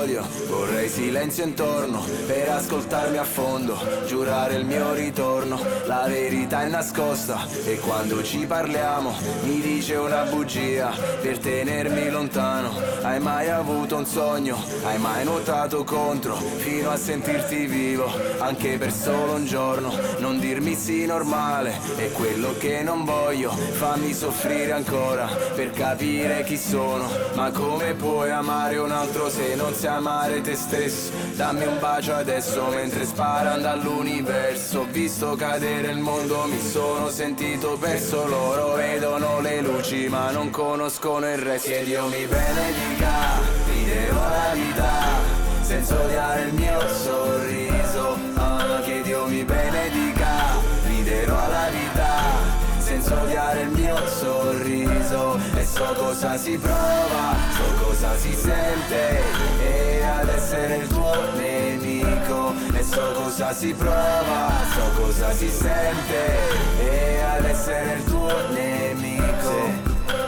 d'odio Vorrei silenzio intorno per ascoltarmi a fondo Giurare il mio ritorno, la verità è nascosta E quando ci parliamo mi dice una bugia Per tenermi lontano. Hai mai avuto un sogno? Hai mai nuotato contro? Fino a sentirti vivo? Anche per solo un giorno Non dirmi sì normale. È quello che non voglio Fammi soffrire ancora Per capire chi sono. Ma come puoi amare un altro se non sai amare te stesso? Dammi un bacio adesso mentre sparano dall'universo. Ho visto cadere il mondo, mi sono sentito perso. Loro vedono le luci ma non conoscono il resto. Che Dio mi benedica, ti devo la vita Senza odiare il mio sorriso ah, Che Dio mi benedica, riderò alla vita senza odiare il mio sorriso E so cosa si prova, so cosa si sente il tuo nemico E so cosa si prova, so cosa si sente E ad essere il tuo nemico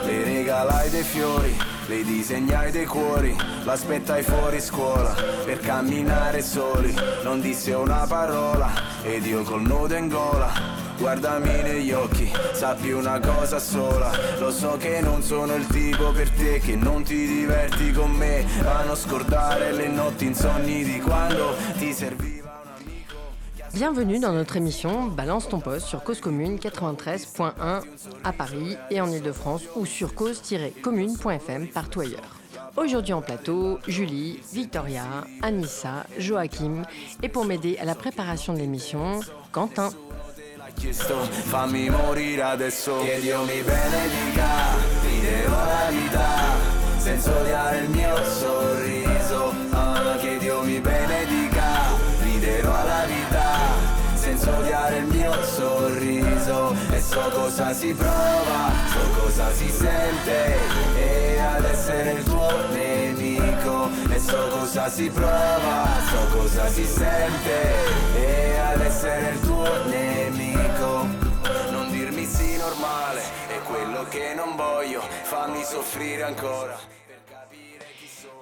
Le regalai dei fiori le disegnai dei cuori, l'aspettai fuori scuola per camminare soli. Non disse una parola ed io col nudo in gola Negli occhi, una cosa sola Lo so non sono il tipo per te Che non ti diverti con me scordare le di quando ti Bienvenue dans notre émission Balance ton poste sur Cause Commune 93.1 à Paris et en Ile-de-France ou sur cause-commune.fm partout ailleurs. Aujourd'hui en plateau, Julie, Victoria, Anissa, Joachim et pour m'aider à la préparation de l'émission, Quentin. Chiesto fammi morire adesso Che Dio mi benedica, ti devo la vita Senza odiare il mio sorriso. Ah, Che Dio mi benedica, riderò alla vita senza odiare il mio sorriso. E so cosa si prova, so cosa si sente. E ad essere il tuo nemico. E so cosa si prova, so cosa si sente. E ad essere il tuo nemico non voglio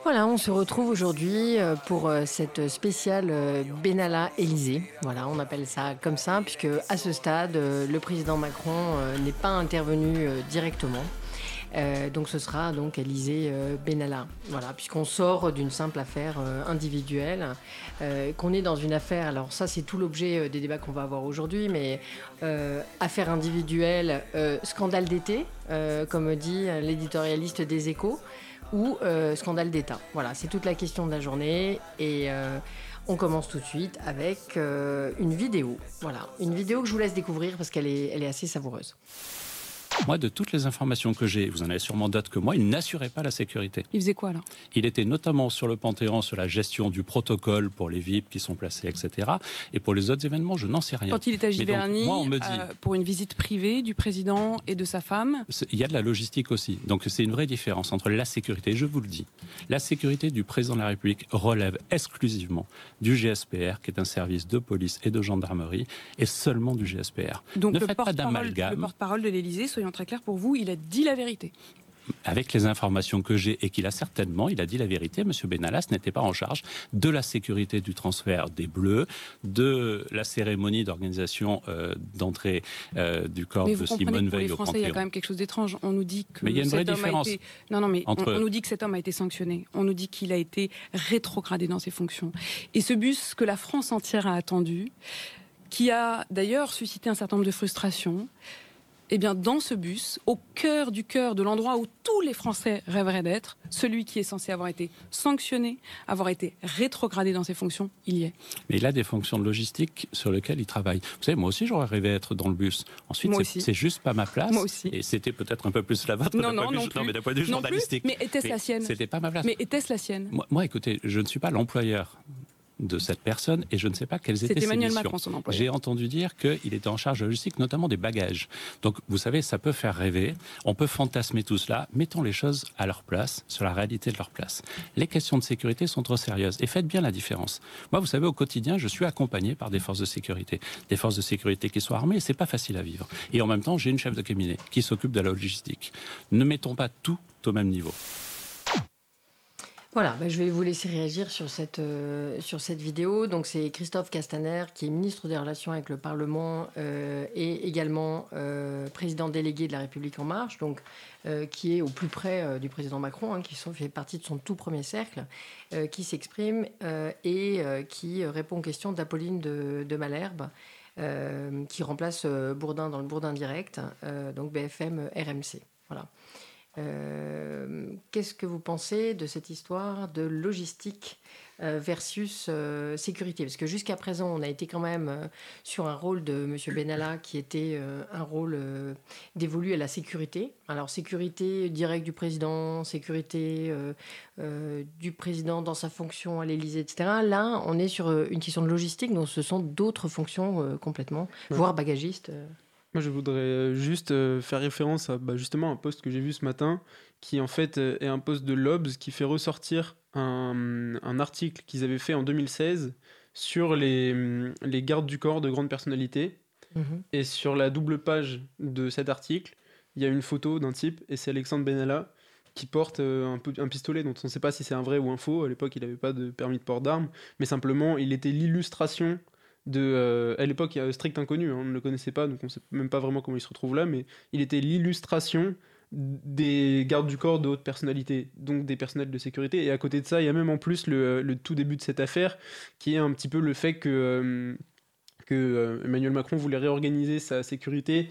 Voilà, on se retrouve aujourd'hui euh, pour euh, cette spéciale euh, Benalla Élysée. Voilà, on appelle ça comme ça, puisque à ce stade, le président Macron n'est pas intervenu directement. Donc ce sera donc Élysée Benalla. Voilà, puisqu'on sort d'une simple affaire individuelle, qu'on est dans une affaire. Alors ça, c'est tout l'objet des débats qu'on va avoir aujourd'hui, mais affaire individuelle, scandale d'été, comme dit l'éditorialiste des Échos ou euh, scandale d'État. Voilà, c'est toute la question de la journée et euh, on commence tout de suite avec euh, une vidéo. Voilà, une vidéo que je vous laisse découvrir parce qu'elle est, elle est assez savoureuse. Moi, de toutes les informations que j'ai, vous en avez sûrement d'autres que moi, il n'assurait pas la sécurité. Il faisait quoi alors Il était notamment sur le Panthéon sur la gestion du protocole pour les VIP qui sont placés, etc. Et pour les autres événements, je n'en sais rien. Quand il était à Giverny, euh, pour une visite privée du président et de sa femme Il y a de la logistique aussi. Donc c'est une vraie différence entre la sécurité, je vous le dis, la sécurité du président de la République relève exclusivement du GSPR, qui est un service de police et de gendarmerie, et seulement du GSPR. Donc ne le porte-parole de l'Élysée, soyons très clair pour vous, il a dit la vérité avec les informations que j'ai et qu'il a certainement, il a dit la vérité, M. Benalas n'était pas en charge de la sécurité du transfert des Bleus, de la cérémonie d'organisation euh, d'entrée euh, du corps de Simone Veil les Français, Il y a quand même quelque chose d'étrange. On nous dit que mais il y a une vraie différence. Non, non, mais on, on, nous dit que cet homme a été sanctionné. On nous dit qu'il a été rétrogradé dans ses fonctions. Et ce bus que la France entière a attendu, qui a d'ailleurs suscité un certain nombre de frustrations, eh bien, dans ce bus, au cœur du cœur de l'endroit où tous les Français rêveraient d'être, celui qui est censé avoir été sanctionné, avoir été rétrogradé dans ses fonctions, il y est. Mais il a des fonctions de logistique sur lesquelles il travaille. Vous savez, moi aussi, j'aurais rêvé d'être dans le bus. Ensuite, c'est juste pas ma place. Moi aussi. Et c'était peut-être un peu plus la vôtre. Non, non, non, non, mais d'un point de vue journalistique. Mais était-ce la sienne? C'était pas ma place. Mais était-ce la sienne? Moi, moi, écoutez, je ne suis pas l'employeur de cette personne et je ne sais pas quelles étaient ses missions. J'ai entendu dire qu'il était en charge de logistique, notamment des bagages. Donc, vous savez, ça peut faire rêver. On peut fantasmer tout cela. Mettons les choses à leur place, sur la réalité de leur place. Les questions de sécurité sont trop sérieuses et faites bien la différence. Moi, vous savez, au quotidien, je suis accompagné par des forces de sécurité. Des forces de sécurité qui sont armées, c'est pas facile à vivre. Et en même temps, j'ai une chef de cabinet qui s'occupe de la logistique. Ne mettons pas tout au même niveau. Voilà, bah, je vais vous laisser réagir sur cette, euh, sur cette vidéo. Donc c'est Christophe Castaner, qui est ministre des Relations avec le Parlement euh, et également euh, président délégué de la République En Marche, donc, qui est au plus près du président Macron, hein, qui fait partie de son tout premier cercle, qui s'exprime et qui répond aux questions d'Apolline de, de, Malherbe. qui remplace Bourdin dans le Bourdin direct, donc BFM RMC. Voilà. Euh, qu'est-ce que vous pensez de cette histoire de logistique euh, versus euh, sécurité? Parce que jusqu'à présent, on a été quand même sur un rôle de M. Benalla qui était un rôle dévolu à la sécurité. Alors sécurité directe du président, sécurité du président dans sa fonction à l'Élysée, etc. Là, on est sur une question de logistique, donc ce sont d'autres fonctions complètement, voire bagagistes. Moi, je voudrais euh, juste euh, faire référence à bah, justement un post que j'ai vu ce matin, qui en fait euh, est un post de Lobs qui fait ressortir un, un article qu'ils avaient fait en 2016 sur les, mm, les, gardes du corps de grandes personnalités. Mhm. Et sur la double page de cet article, il y a une photo d'un type, et c'est Alexandre Benalla, qui porte un, un, pistolet dont on ne sait pas si c'est un vrai ou un faux. À l'époque, il n'avait pas de permis de port d'armes, mais simplement, il était l'illustration euh, à l'époque, il y a strict inconnu, hein, on ne le connaissait pas, donc on ne sait même pas vraiment comment il se retrouve là, mais il était l'illustration des gardes du corps de haute personnalité, donc des personnels de sécurité. Et à côté de ça, il y a même en plus le, le tout début de cette affaire, qui est un petit peu le fait que, euh, euh, Emmanuel Macron voulait réorganiser sa sécurité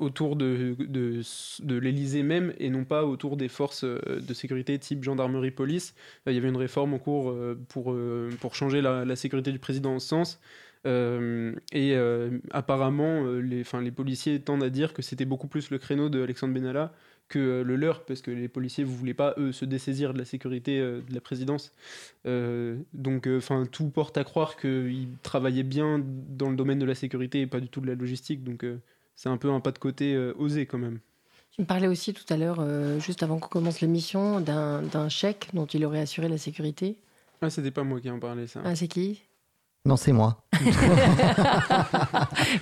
autour de, de, l'Elysée même, et non pas autour des forces de sécurité type gendarmerie-police. il y avait une réforme en cours pour, pour changer la, la sécurité du président en ce sens. Euh, et euh, apparemment, euh, les, les policiers tendent à dire que c'était beaucoup plus le créneau de Alexandre Benalla que le leur, parce que les policiers ne voulaient pas, eux, se dessaisir de la sécurité de la présidence. donc, enfin, tout porte à croire qu'ils travaillaient bien dans le domaine de la sécurité et pas du tout de la logistique. Donc, c'est un peu un pas de côté osé quand même. Tu me parlais aussi tout à l'heure, juste avant qu'on commence l'émission, d'un chèque dont il aurait assuré la sécurité. Ah, c'était pas moi qui en parlais, ça. Ah, c'est qui? Non, c'est moi.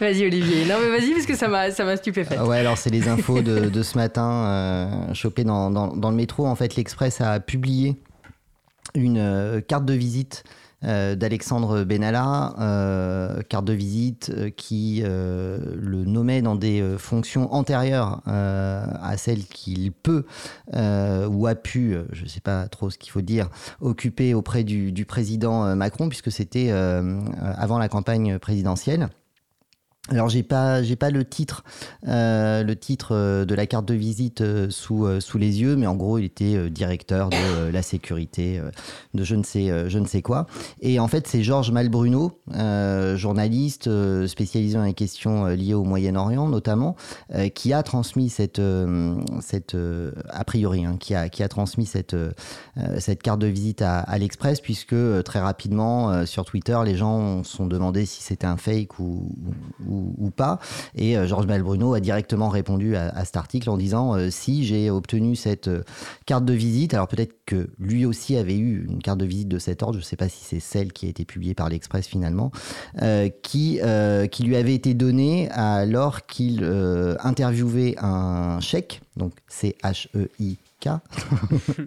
vas-y, Olivier. Non, mais vas-y, parce que ça m'a, ça m'a stupéfait. Ouais, alors c'est les infos de, de ce matin, euh, chopées dans, dans, dans, le métro. En fait, l'Express a publié une euh, carte de visite d'Alexandre Benalla, euh, carte de visite euh, qui le nommait dans des fonctions antérieures à celles qu'il peut ou a pu, je ne sais pas trop ce qu'il faut dire, occuper auprès du, du président Macron, puisque c'était avant la campagne présidentielle. Alors j'ai pas j'ai pas le titre euh, le titre euh, de la carte de visite euh, sous sous les yeux mais en gros il était directeur de la sécurité de je ne sais je ne sais quoi. Et en fait c'est Georges Malbruno journaliste spécialisé dans les questions liées au Moyen-Orient notamment qui a transmis cette cette a priori hein, qui a qui a transmis cette cette carte de visite à, l'Express puisque très rapidement sur Twitter les gens se sont demandé si c'était un fake ou ou, pas. Et euh, Georges Malbruno a directement répondu à, cet article en disant euh, si j'ai obtenu cette euh, carte de visite, alors peut-être que lui aussi avait eu une carte de visite de cet ordre, je ne sais pas si c'est celle qui a été publiée par l'Express finalement, qui, lui avait été donnée alors qu'il interviewait un chèque, donc C-H-E-I Cash.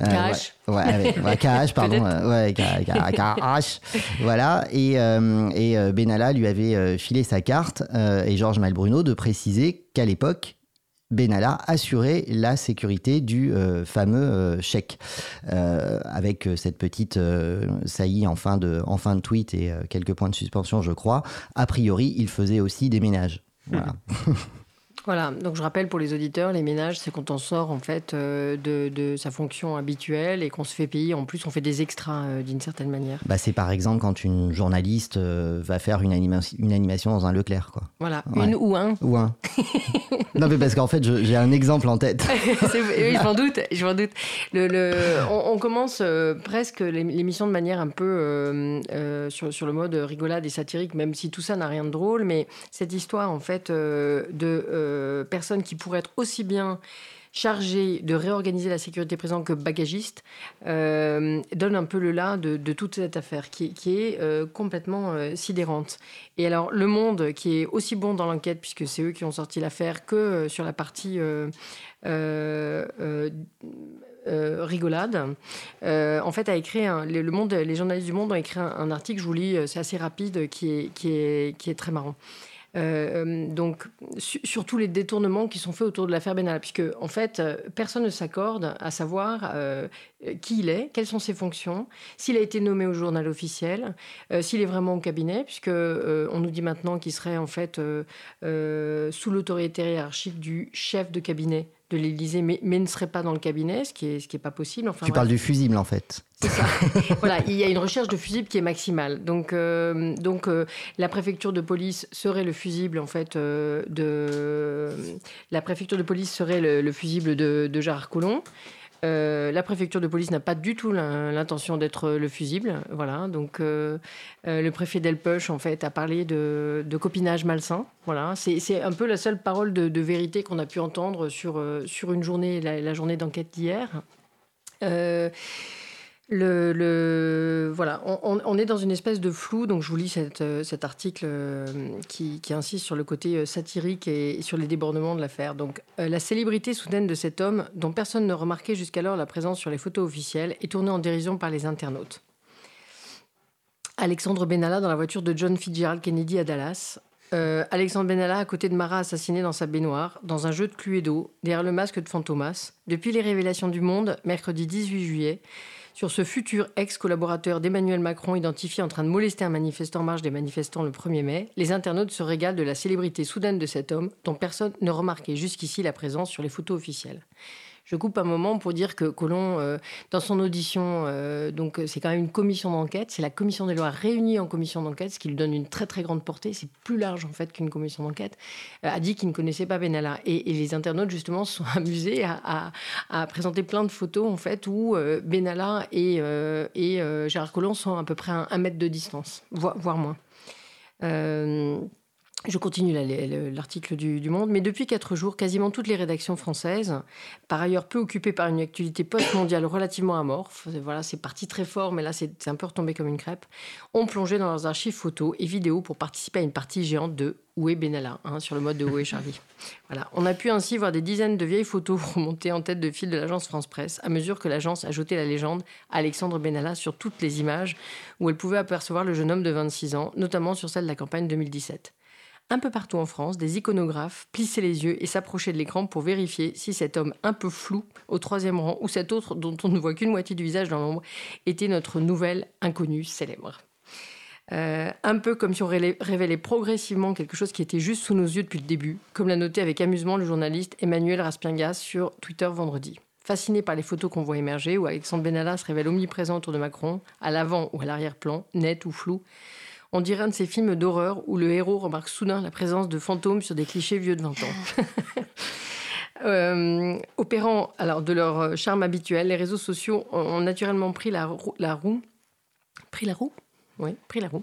Euh, ouais, ouais, cash, pardon. Euh, ouais, cash. voilà. Et, euh, et Benalla lui avait filé sa carte et Georges Malbruno de préciser qu'à l'époque, Benalla assurait la sécurité du fameux chèque. avec cette petite saillie en fin, de, en fin de tweet et quelques points de suspension, je crois. A priori, il faisait aussi des ménages. Voilà. Voilà, donc je rappelle pour les auditeurs, les ménages, c'est quand on sort en fait euh, de, sa fonction habituelle et qu'on se fait payer. En plus, on fait des extras euh, d'une certaine manière. Bah, c'est par exemple quand une journaliste euh, va faire une, une, animation dans un Leclerc. Quoi. Voilà, une ou un. Ou un. non, mais parce qu'en fait, j'ai un exemple en tête. oui, je m'en doute. Je m'en doute. Le, on, commence presque l'émission de manière un peu sur, sur, le mode rigolade et satirique, même si tout ça n'a rien de drôle. Mais cette histoire, en fait, de euh, personnes qui pourraient être aussi bien chargées de réorganiser la sécurité présente que bagagistes, euh, donne un peu le là de, toute cette affaire qui, est euh, complètement sidérante. Et alors, Le Monde, qui est aussi bon dans l'enquête, puisque c'est eux qui ont sorti l'affaire, que sur la partie rigolade, en fait, a écrit le monde, les journalistes du Monde ont écrit un, article, je vous lis, c'est assez rapide, qui est, qui est, qui est très marrant. Euh, donc, sur tous les détournements qui sont faits autour de l'affaire Benalla, puisque en fait, euh, personne ne s'accorde à savoir euh, qui il est, quelles sont ses fonctions, s'il a été nommé au journal officiel, s'il est vraiment au cabinet, puisque on nous dit maintenant qu'il serait en fait sous l'autorité hiérarchique du chef de cabinet de l'Élysée, mais, mais, ne serait pas dans le cabinet, ce qui n'est ce qui est pas possible. Enfin, tu parles du fusible, en fait. C'est ça. voilà, il y a une recherche de fusible qui est maximale. Donc, euh, donc euh, la préfecture de police serait le fusible, en fait, euh, de... La préfecture de police serait le, fusible de, de Gérard Collomb. Euh, la préfecture de police n'a pas du tout l'intention d'être le fusible. Voilà, donc euh, euh, le préfet Delpech, en fait, a parlé de, copinage malsain. Voilà, c'est un peu la seule parole de, vérité qu'on a pu entendre sur, sur une journée, la journée d'enquête d'hier. Le, voilà, on, est dans une espèce de flou. Donc, je vous lis euh, cet article euh, qui, insiste sur le côté euh, satirique et, sur les débordements de l'affaire. Donc, la célébrité soudaine de cet homme, dont personne ne remarquait jusqu'alors la présence sur les photos officielles, est tournée en dérision par les internautes. Alexandre Benalla dans la voiture de John Fitzgerald Kennedy à Dallas. Alexandre Benalla à côté de Mara assassiné dans sa baignoire, dans un jeu de Cluedo, derrière le masque de Fantomas. Depuis les révélations du Monde, mercredi 18 juillet, sur ce futur ex-collaborateur d'Emmanuel Macron identifié en train de molester un manifestant en marge des manifestants le 1er mai, les internautes se régalent de la célébrité soudaine de cet homme dont personne ne remarquait jusqu'ici la présence sur les photos officielles je coupe un moment pour dire que Colomb, euh, dans son audition, euh, donc euh, c'est quand même une commission d'enquête, c'est la commission des lois réunie en commission d'enquête, ce qui lui donne une très très grande portée, c'est plus large en fait qu'une commission d'enquête, a dit qu'il ne connaissait pas Benalla. Et, les internautes justement se sont amusés à, présenter plein de photos en fait où Benalla et, et Gérard Collomb sont à peu près à un, mètre de distance, voire moins. Je continue l'article du, Monde, mais depuis quatre jours, quasiment toutes les rédactions françaises, par ailleurs peu occupées par une actualité post-mondiale relativement amorphe, voilà, c'est parti très fort, mais là c'est un peu retombé comme une crêpe, ont plongé dans leurs archives photos et vidéos pour participer à une partie géante de Où est Benalla hein, sur le mode de Où est Charlie. Voilà, on a pu ainsi voir des dizaines de vieilles photos remontées en tête de fil de l'agence France Presse à mesure que l'agence ajoutait la légende Alexandre Benalla sur toutes les images où elle pouvait apercevoir le jeune homme de 26 ans, notamment sur celle de la campagne 2017. Un peu partout en France, des iconographes plissaient les yeux et s'approchaient de l'écran pour vérifier si cet homme un peu flou au troisième rang ou cet autre dont on ne voit qu'une moitié du visage dans l'ombre était notre nouvelle inconnue célèbre. Euh, un peu comme si on révélait progressivement quelque chose qui était juste sous nos yeux depuis le début, comme l'a noté avec amusement le journaliste Emmanuel Raspingas sur Twitter vendredi. Fasciné par les photos qu'on voit émerger, où Alexandre Benalla se révèle omniprésent autour de Macron, à l'avant ou à l'arrière-plan, net ou flou, on dirait un de ces films d'horreur où le héros remarque soudain la présence de fantômes sur des clichés vieux de 20 ans. Euh, opérant alors de leur charme habituel, les réseaux sociaux ont naturellement pris la, la roue. Pris la roue oui, pris la roue,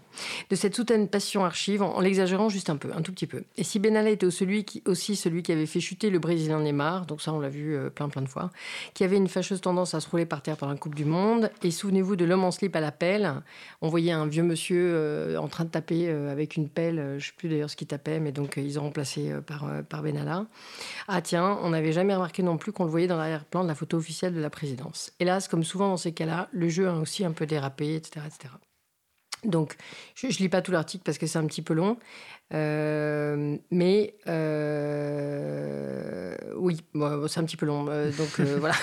de cette soudaine passion archive en, l'exagérant juste un peu, un tout petit peu. Et si Benalla était aussi celui qui avait fait chuter le Brésilien Neymar, donc ça on l'a vu euh, plein plein de fois, qui avait une fâcheuse tendance à se rouler par terre pendant la Coupe du Monde, et souvenez-vous de l'homme en slip à la pelle, on voyait un vieux monsieur euh, en train de taper euh, avec une pelle, je ne sais plus d'ailleurs ce qu'il tapait, mais donc ils ont remplacé par, par Benalla. Ah tiens, on n'avait jamais remarqué non plus qu'on le voyait dans l'arrière-plan de la photo officielle de la présidence. Hélas, comme souvent dans ces cas-là, le jeu a aussi un peu dérapé, etc. etc. Donc, je ne lis pas tout l'article parce que c'est un petit peu long. Euh, mais euh, oui, c'est un petit peu long. Euh, donc voilà.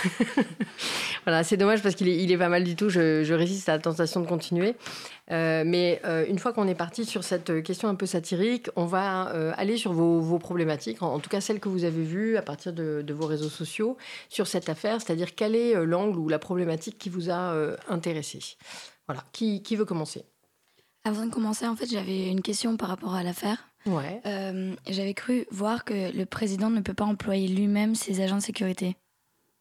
voilà, c'est dommage parce qu'il est, il est pas mal du tout. Je, résiste à la tentation de continuer. mais une fois qu'on est parti sur cette question un peu satirique, on va aller sur vos, problématiques, en, tout cas celles que vous avez vues à partir de, de vos réseaux sociaux sur cette affaire, c'est-à-dire quel est l'angle ou la problématique qui vous a intéressé. Voilà, qui, qui veut commencer? Avant de commencer, en fait, j'avais une question par rapport à l'affaire. Ouais. Euh, j'avais cru voir que le président ne peut pas employer lui-même ses agents de sécurité.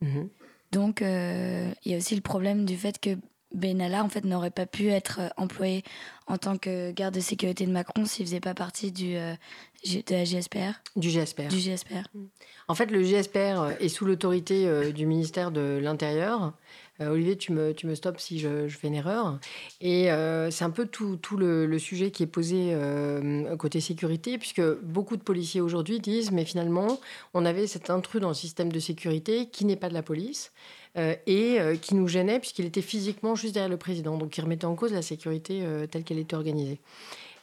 Mhm. Donc, euh, il y a aussi le problème du fait que Benalla, en fait, n'aurait pas pu être euh, employé en tant que garde de sécurité de Macron s'il faisait pas partie du, de la GSPR. Du GSPR. Du GSPR. En fait, le GSPR est sous l'autorité du ministère de l'Intérieur. Olivier, tu me, stops si je, fais une erreur. Et c'est un peu tout, tout le, sujet qui est posé côté sécurité, puisque beaucoup de policiers aujourd'hui disent, mais finalement, on avait cet intrus dans le système de sécurité qui n'est pas de la police. et qui nous gênait puisqu'il était physiquement juste derrière le président, donc qui remettait en cause la sécurité telle qu'elle était organisée.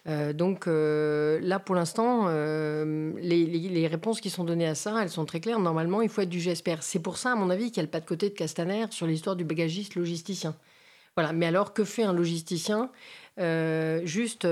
Euh, donc euh, là, pour l'instant, euh, les, réponses qui sont données à ça, elles sont très claires. Normalement, il faut être du GSPR. C'est pour ça, à mon avis, qu'il n'y a le pas de côté de Castaner sur l'histoire du bagagiste logisticien. Voilà. Mais alors, que fait un logisticien juste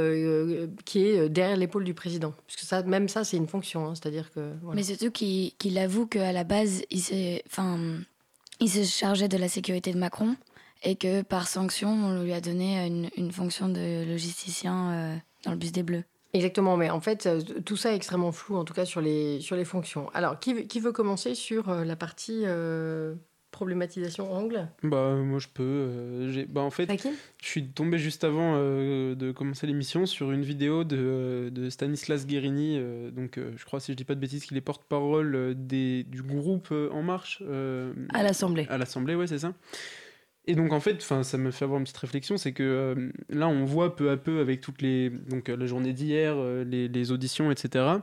qui est derrière l'épaule du président? Parce que ça, même ça, c'est une fonction. Hein. C'est-à-dire que. Mais surtout qu'il avoue qu'à la base, il s'est, se chargeait de la sécurité de Macron et que par sanction, on lui a donné une fonction de logisticien dans le bus des Bleus. Exactement, mais en fait, euh, tout ça est extrêmement flou, en tout cas sur les, sur les fonctions. Alors, qui, qui veut commencer sur euh, la partie euh, problématisation angle? Bah, moi je peux. bah, en fait, je suis tombé juste avant de commencer l'émission sur une vidéo de, de Stanislas Guérini, donc je crois, si je dis pas de bêtises, qu'il est porte-parole du groupe En Marche. à l'Assemblée. À l'Assemblée, ouais, c'est ça. Et donc en fait, ça me fait avoir une petite réflexion, c'est que euh, là on voit peu à peu avec toutes les donc euh, la journée d'hier, euh, les, les, auditions, etc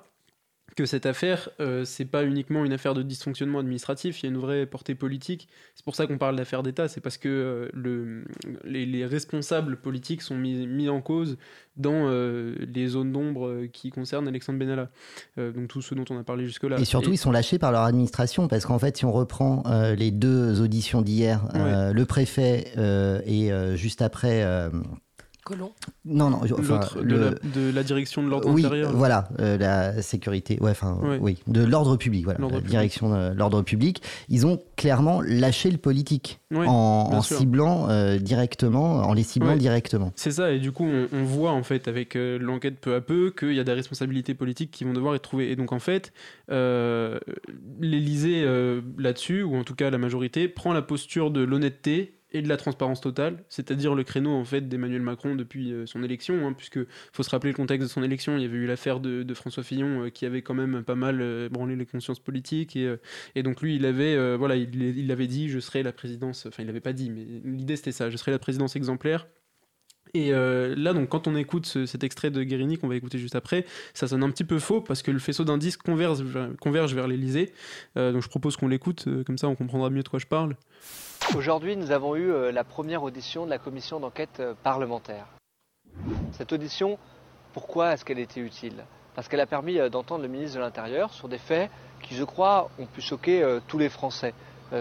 que cette affaire, euh, c'est pas uniquement une affaire de dysfonctionnement administratif, il y a une vraie portée politique. C'est pour ça qu'on parle d'affaire d'État, c'est parce que euh, le, les, responsables politiques sont mis, mis en cause dans euh, les zones d'ombre qui concernent Alexandre Benalla. donc tous ceux dont on a parlé jusque-là. Et surtout, ils sont lâchés par leur administration, parce qu'en fait, si on reprend les deux auditions d'hier, le préfet et juste après non, non. Enfin, de, la, direction de l'ordre oui, Voilà, euh, la sécurité. Ouais, enfin, oui, de l'ordre public. Voilà, la direction de l'ordre public. Ils ont clairement lâché le politique en, ciblant euh, directement, en les ciblant directement. C'est ça, et du coup, on, voit en fait avec euh, l'enquête peu à peu qu'il y a des responsabilités politiques qui vont devoir être trouvées. Et donc en fait, l'Élysée là-dessus, ou en tout cas la majorité, prend la posture de l'honnêteté et de la transparence totale, c'est-à-dire le créneau en fait d'Emmanuel Macron depuis euh, son élection, hein, puisque faut se rappeler le contexte de son élection, il y avait eu l'affaire de, François Fillon euh, qui avait quand même pas mal euh, branlé les consciences politiques et, donc lui il avait voilà il, il, dit je serai la présidence, enfin il l'avait pas dit mais l'idée c'était ça, je serai la présidence exemplaire et là, donc, quand on écoute cet extrait de Guérini qu'on va écouter juste après, ça sonne un petit peu faux parce que le faisceau d'indices converge, converge vers l'Elysée. donc, je propose qu'on l'écoute, comme ça on comprendra mieux de quoi je parle. Aujourd'hui, nous avons eu euh, la première audition de la commission d'enquête euh, parlementaire. Cette audition, pourquoi est-ce qu'elle était utile? Parce qu'elle a permis euh, d'entendre le ministre de l'Intérieur sur des faits qui, je crois, ont pu choquer tous les Français.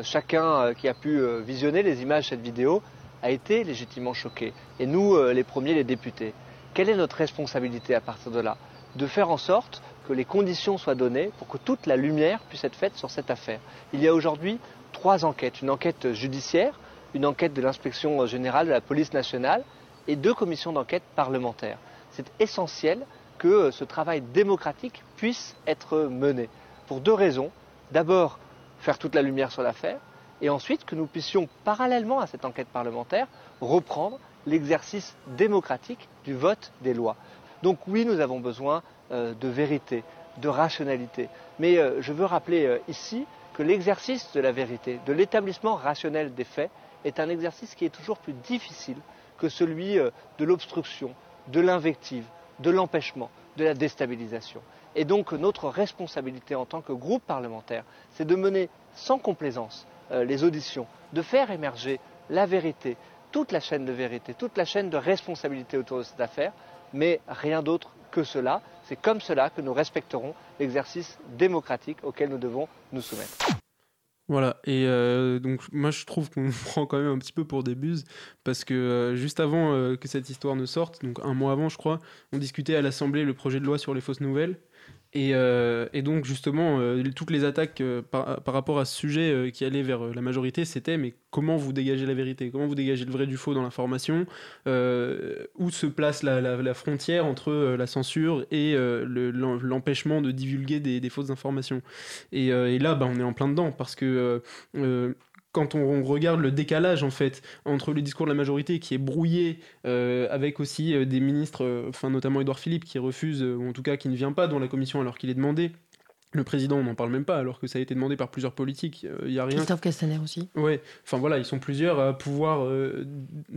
Chacun qui a pu visionner les images cette vidéo a été légitimement choqué. Et nous, les premiers, les députés. Quelle est notre responsabilité à partir de là? De faire en sorte que les conditions soient données pour que toute la lumière puisse être faite sur cette affaire. Il y a aujourd'hui trois enquêtes. Une enquête judiciaire, une enquête de l'inspection générale de la police nationale et deux commissions d'enquête parlementaires. C'est essentiel que ce travail démocratique puisse être mené. Pour deux raisons. D'abord, faire toute la lumière sur l'affaire, et ensuite que nous puissions, parallèlement à cette enquête parlementaire, reprendre l'exercice démocratique du vote des lois. Donc oui, nous avons besoin euh, de vérité, de rationalité. Mais euh, je veux rappeler euh, ici que l'exercice de la vérité, de l'établissement rationnel des faits, est un exercice qui est toujours plus difficile que celui euh, de l'obstruction, de l'invective, de l'empêchement, de la déstabilisation. Et donc notre responsabilité en tant que groupe parlementaire, c'est de mener sans complaisance euh, les auditions, de faire émerger la vérité, toute la chaîne de vérité, toute la chaîne de responsabilité autour de cette affaire, mais rien d'autre que cela. C'est comme cela que nous respecterons l'exercice démocratique auquel nous devons nous soumettre. Voilà, et euh, donc moi je trouve qu'on prend quand même un petit peu pour des buses, parce que euh, juste avant euh, que cette histoire ne sorte, donc un mois avant je crois, on discutait à l'Assemblée le projet de loi sur les fausses nouvelles, euh, et, donc justement, euh, toutes les attaques euh, par, rapport à ce sujet qui allait vers la majorité, c'était mais comment vous dégagez la vérité? Comment vous dégagez le vrai du faux dans l'information? Où se place la, frontière entre la censure et l'empêchement de divulguer des, fausses informations? Et, là, bah, on est en plein dedans parce que quand on regarde le décalage en fait entre le discours de la majorité qui est brouillé euh, avec aussi euh, des ministres, euh, enfin notamment Édouard Philippe qui refuse ou en tout cas qui ne vient pas dans la commission alors qu'il est demandé Le président, on n'en parle même pas, alors que ça a été demandé par plusieurs politiques. Il y a rien. Christophe Castaner aussi. Ouais. Enfin voilà, ils sont plusieurs à pouvoir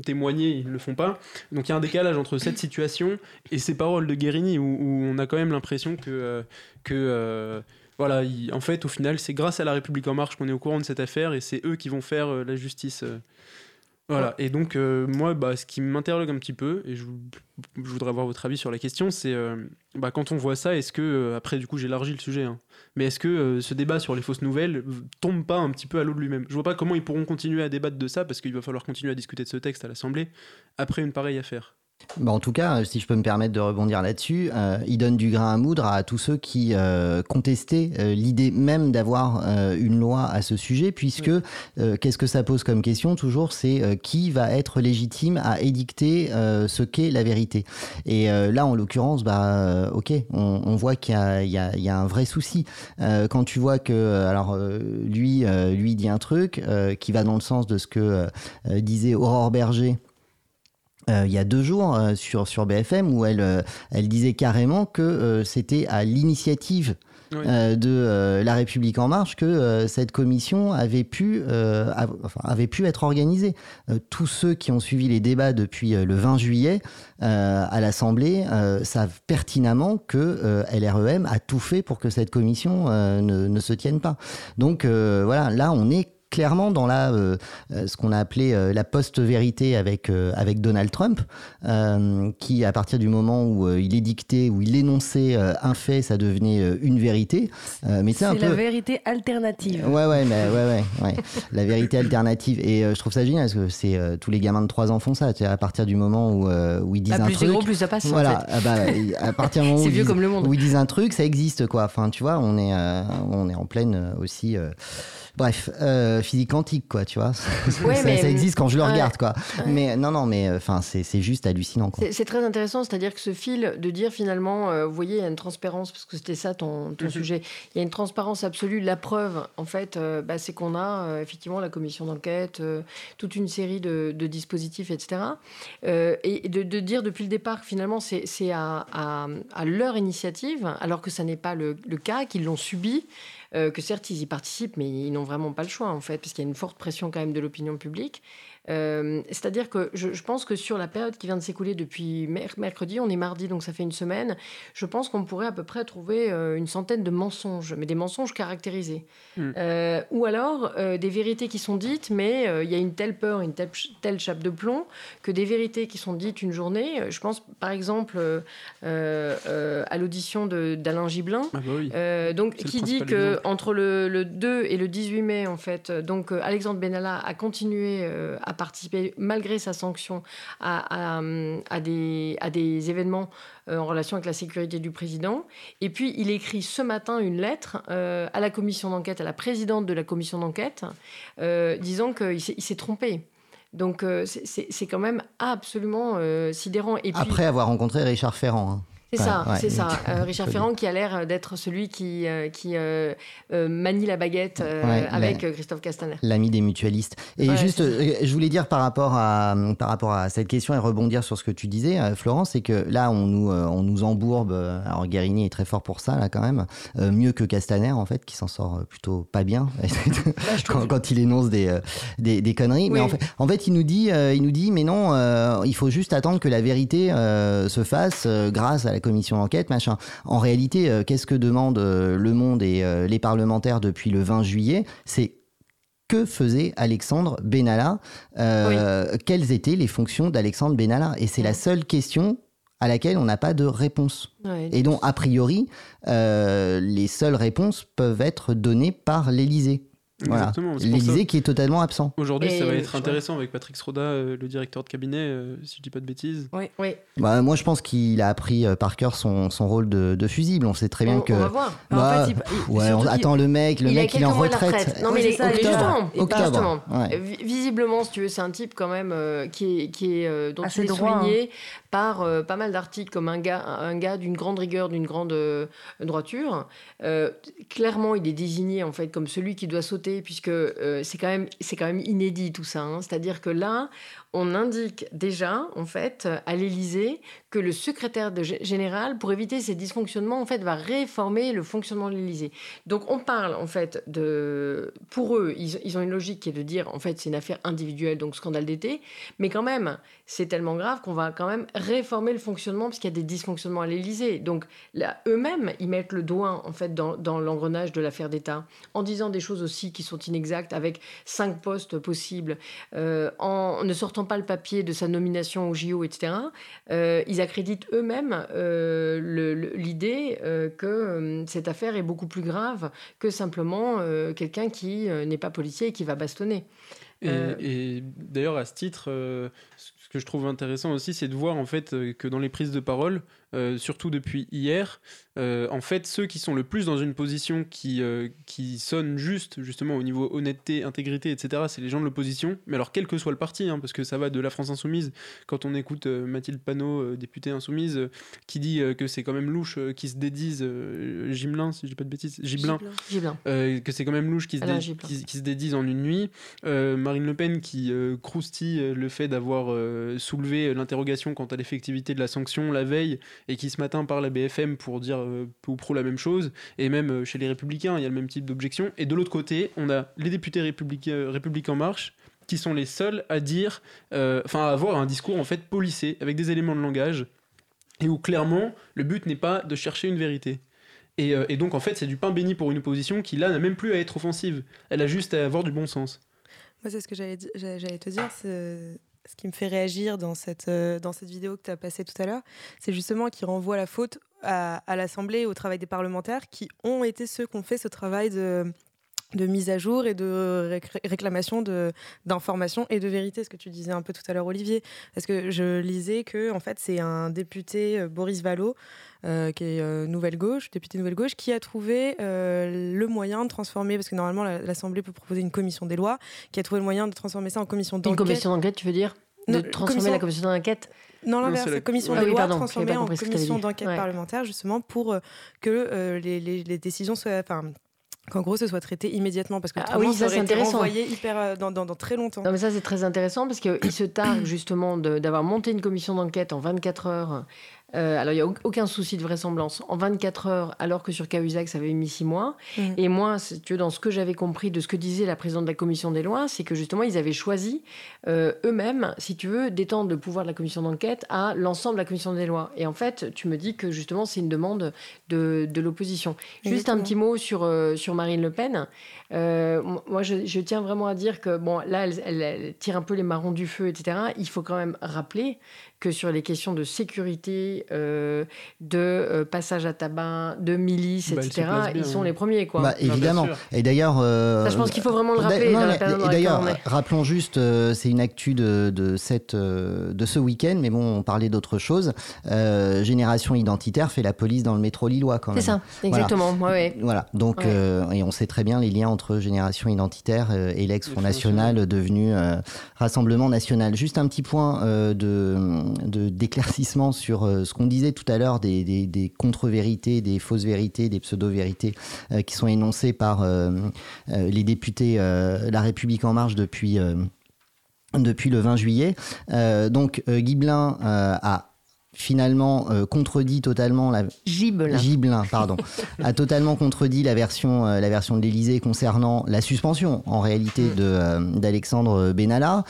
témoigner, ils ne le font pas. Donc il y a un décalage entre cette situation et ces paroles de Guérini, où, on a quand même l'impression que que voilà, en fait, au final, c'est grâce à la République en marche qu'on est au courant de cette affaire et c'est eux qui vont faire la justice. Voilà, et donc euh, moi, bah, ce qui m'interroge un petit peu, et je, voudrais avoir votre avis sur la question, c'est euh, bah, quand on voit ça, est-ce que, euh, après du coup j'élargis le sujet, hein, mais est-ce que ce débat sur les fausses nouvelles tombe pas un petit peu à l'eau de lui-même? Je vois pas comment ils pourront continuer à débattre de ça, parce qu'il va falloir continuer à discuter de ce texte à l'Assemblée, après une pareille affaire. Bah en tout cas, si je peux me permettre de rebondir là-dessus, euh, il donne du grain à moudre à tous ceux qui euh, contestaient euh, l'idée même d'avoir une loi à ce sujet, puisque qu'est-ce que ça pose comme question toujours C'est qui va être légitime à édicter ce qu'est la vérité. Et là, en l'occurrence, bah, ok, on, voit qu'il y, y, y, a un vrai souci. quand tu vois que, alors, lui, lui dit un truc qui va dans le sens de ce que disait Aurore Berger euh, il y a deux jours euh, sur, sur BFM où elle, euh, elle disait carrément que c'était à l'initiative de La République en marche que cette commission avait pu, avait pu être organisée. tous ceux qui ont suivi les débats depuis le 20 juillet à l'Assemblée savent pertinemment que LREM a tout fait pour que cette commission ne, ne, se tienne pas. Donc voilà, là on est clairement dans la, euh, euh, ce qu'on a appelé euh, la post-vérité avec, avec Donald Trump, qui, à partir du moment où il édictait, où il énonçait un fait, ça devenait une vérité. mais c'est un peu... la vérité alternative. Ouais, ouais, mais, ouais, ouais, ouais. la vérité alternative. Et je trouve ça génial parce que c'est tous les gamins de 3 ans font ça. À partir du moment où, où ils disent bah, un plus truc. Gros, plus ça passe. Voilà, ah bah, à partir du moment où, vieux comme le monde. où ils disent un truc, ça existe, quoi. Enfin, tu vois, on est, on est en pleine aussi. Bref, euh, physique quantique, quoi, tu vois. ça, existe quand je le regarde, quoi. Mais non, non, mais enfin, c'est juste hallucinant. C'est très intéressant, c'est-à-dire que ce fil de dire finalement, euh, vous voyez, il y a une transparence, parce que c'était ça ton, ton mhm. sujet, il y a une transparence absolue. La preuve, en fait, euh, bah, c'est qu'on a effectivement la commission d'enquête, toute une série de, dispositifs, etc. et de, dire depuis le départ que finalement, c'est à, à, leur initiative, alors que ça n'est pas le, le cas, qu'ils l'ont subi. Euh, que certes, ils y participent, mais ils n'ont vraiment pas le choix, en fait, parce qu'il y a une forte pression quand même de l'opinion publique. Euh, c'est-à-dire que je, pense que sur la période qui vient de s'écouler depuis mercredi, on est mardi, donc ça fait une semaine, je pense qu'on pourrait à peu près trouver euh, une centaine de mensonges, mais des mensonges caractérisés. Hmm. Euh, ou alors des vérités qui sont dites, mais il y a une telle peur, une telle, chape de plomb, que des vérités qui sont dites une journée. Je pense par exemple à l'audition d'Alain Giblin, ah bah donc, qui dit que entre le, le, 2 et le 18 mai, en fait, donc Alexandre Benalla a continué à participer, malgré sa sanction, à, des, à des, événements euh, en relation avec la sécurité du président. Et puis, il écrit ce matin une lettre euh, à la commission d'enquête, à la présidente de la commission d'enquête, euh, disant qu'il s'est trompé. Donc, c'est quand même absolument sidérant. Et Après avoir rencontré Richard Ferrand. Hein. C'est ça, c'est ça. Euh, Richard Ferrand qui a l'air d'être celui qui, euh, qui euh, manie la baguette avec Christophe Castaner. L'ami des mutualistes. Et juste, je voulais dire par rapport, à, par rapport à cette question et rebondir sur ce que tu disais, Florence, c'est que là, on nous, on nous embourbe. Alors, Guérini est très fort pour ça, là, quand même. mieux que Castaner, en fait, qui s'en sort plutôt pas bien quand, il énonce des, des, des conneries. Mais en fait, en fait, il nous dit, il nous dit mais non, il faut juste attendre que la vérité se fasse grâce à la commission d'enquête, machin. En réalité, euh, qu'est-ce que demande euh, Le Monde et euh, les parlementaires depuis le 20 juillet? C'est que faisait Alexandre Benalla? Quelles étaient les fonctions d'Alexandre Benalla? Et c'est la seule question à laquelle on n'a pas de réponse. et donc, a priori, les seules réponses peuvent être données par l'Élysée. L'Élysée qui est totalement absent. Aujourd'hui, ça va être intéressant avec Patrick Sroda, euh, le directeur de cabinet, euh, si je dis pas de bêtises. Oui, oui. Bah, moi, je pense qu'il a appris euh, par cœur son, son rôle de, de, fusible. On sait très bien que. On va voir. Bah, ouais, on attend le mec, le mec, il est en retraite. Non, mais il est, octobre. justement, visiblement, si tu veux, c'est un type quand même qui est, qui est dont Assez souligné hein. Par pas mal d'articles comme un gars, un gars d'une grande rigueur, d'une grande droiture. clairement, il est désigné en fait comme celui qui doit sauter puisque euh, c'est quand, même, quand même inédit tout ça. Hein. C'est-à-dire que là, on indique déjà, en fait, à l'Élysée que le secrétaire général, pour éviter ces dysfonctionnements, en fait, va réformer le fonctionnement de l'Élysée. Donc, on parle, en fait, de. Pour eux, ils, ont une logique qui est de dire, en fait, c'est une affaire individuelle, donc scandale d'été. Mais quand même, c'est tellement grave qu'on va quand même réformer le fonctionnement, parce qu'il y a des dysfonctionnements à l'Élysée. Donc, là, eux-mêmes, ils mettent le doigt, en fait, dans, l'engrenage de l'affaire d'État, en disant des choses aussi qui sont inexactes, avec cinq postes possibles, euh, en ne sortant pas le papier de sa nomination au JO, etc. Euh, ils accréditent eux-mêmes euh, l'idée euh, que cette affaire est beaucoup plus grave que simplement quelqu'un qui n'est pas policier et qui va bastonner. Et, d'ailleurs, à ce titre, ce que je trouve intéressant aussi, c'est de voir en fait que dans les prises de parole, surtout depuis hier, euh, en fait, ceux qui sont le plus dans une position qui, euh, qui sonne juste, justement, au niveau honnêteté, intégrité, etc., c'est les gens de l'opposition. Mais alors, quel que soit le parti, hein, parce que ça va de la France Insoumise, quand on écoute euh, Mathilde Panot, députée Insoumise, qui dit que c'est quand même louche qui se dédise, Gimelin, si je dis pas de bêtises, Gibelin, que c'est quand même louche qui se, qui, se dédise en une nuit. Marine Le Pen qui croustille le fait d'avoir soulevé l'interrogation quant à l'effectivité de la sanction la veille, et qui ce matin parle à BFM pour dire euh, peu ou pro la même chose, et même euh, chez les Républicains, il y a le même type d'objection. Et de l'autre côté, on a les députés républicains, républicains en marche, qui sont les seuls à dire, euh, enfin à avoir un discours en fait policé, avec des éléments de langage, et où clairement le but n'est pas de chercher une vérité. Et donc en fait c'est du pain béni pour une opposition qui là n'a même plus à être offensive, elle a juste à avoir du bon sens. Moi c'est ce que j'allais te dire, ce qui me fait réagir dans cette, cette vidéo que tu as passée tout à l'heure, c'est justement qu'il renvoie la faute à, l'Assemblée, au travail des parlementaires, qui ont été ceux qui ont fait ce travail de, de mise à jour et de réclamation d'informations et de vérité, ce que tu disais un peu tout à l'heure, Olivier. Parce que je lisais que en fait, c'est un député, euh, Boris Vallot, euh, qui est euh, Nouvelle Gauche, député Nouvelle Gauche, qui a trouvé le moyen de transformer, parce que normalement l'Assemblée peut proposer une commission des lois, qui a trouvé le moyen de transformer ça en commission d'enquête. Une commission d'enquête, tu veux dire? De transformer la commission d'enquête? Non, l'inverse, la commission ah des lois transformée en commission d'enquête parlementaire, justement, pour euh, que euh, les, les, les, décisions soient. Enfin, qu'en gros ce soit traité immédiatement parce que ah oui ça, hyper euh, dans, dans, dans, très longtemps. Non mais ça c'est très intéressant parce qu'il se targue justement d'avoir monté une commission d'enquête en 24 heures euh, alors, il n'y a aucun souci de vraisemblance. En 24 heures, alors que sur Cahuzac, ça avait mis 6 mois. Mmh. Et moi, tu dans ce que j'avais compris de ce que disait la présidente de la commission des lois, c'est que justement, ils avaient choisi euh, eux-mêmes, si tu veux, d'étendre le pouvoir de la commission d'enquête à l'ensemble de la commission des lois. Et en fait, tu me dis que justement, c'est une demande de, l'opposition. Juste un petit mot sur, euh, sur Marine Le Pen. moi, je, tiens vraiment à dire que, bon, là, elle, tire un peu les marrons du feu, etc. Il faut quand même rappeler que sur les questions de sécurité, euh, de euh, passage à tabac, de milices, bah, etc. Ils sont les premiers, quoi. Bah, évidemment. et d'ailleurs, euh, je pense qu'il faut vraiment le rappeler. et d'ailleurs, rappelons juste, c'est une actu de, de, cette, de ce week-end, mais bon, on parlait d'autre chose. Génération identitaire fait la police dans le métro lillois, quand même. C'est ça, exactement. Voilà. voilà. Donc, et on sait très bien les liens entre Génération identitaire et l'ex-Front National devenu Rassemblement National. Juste un petit point de d'éclaircissement sur euh, ce qu'on disait tout à l'heure des, contre-vérités, des fausses vérités, des pseudo-vérités euh, qui sont énoncées par euh, les députés La République En Marche depuis, depuis le 20 juillet. donc Guy a finalement euh, contredit totalement la Gibelin, Gibelin pardon, a totalement contredit la version euh, la version de l'Élysée concernant la suspension en réalité mm. de euh, d'Alexandre Benalla.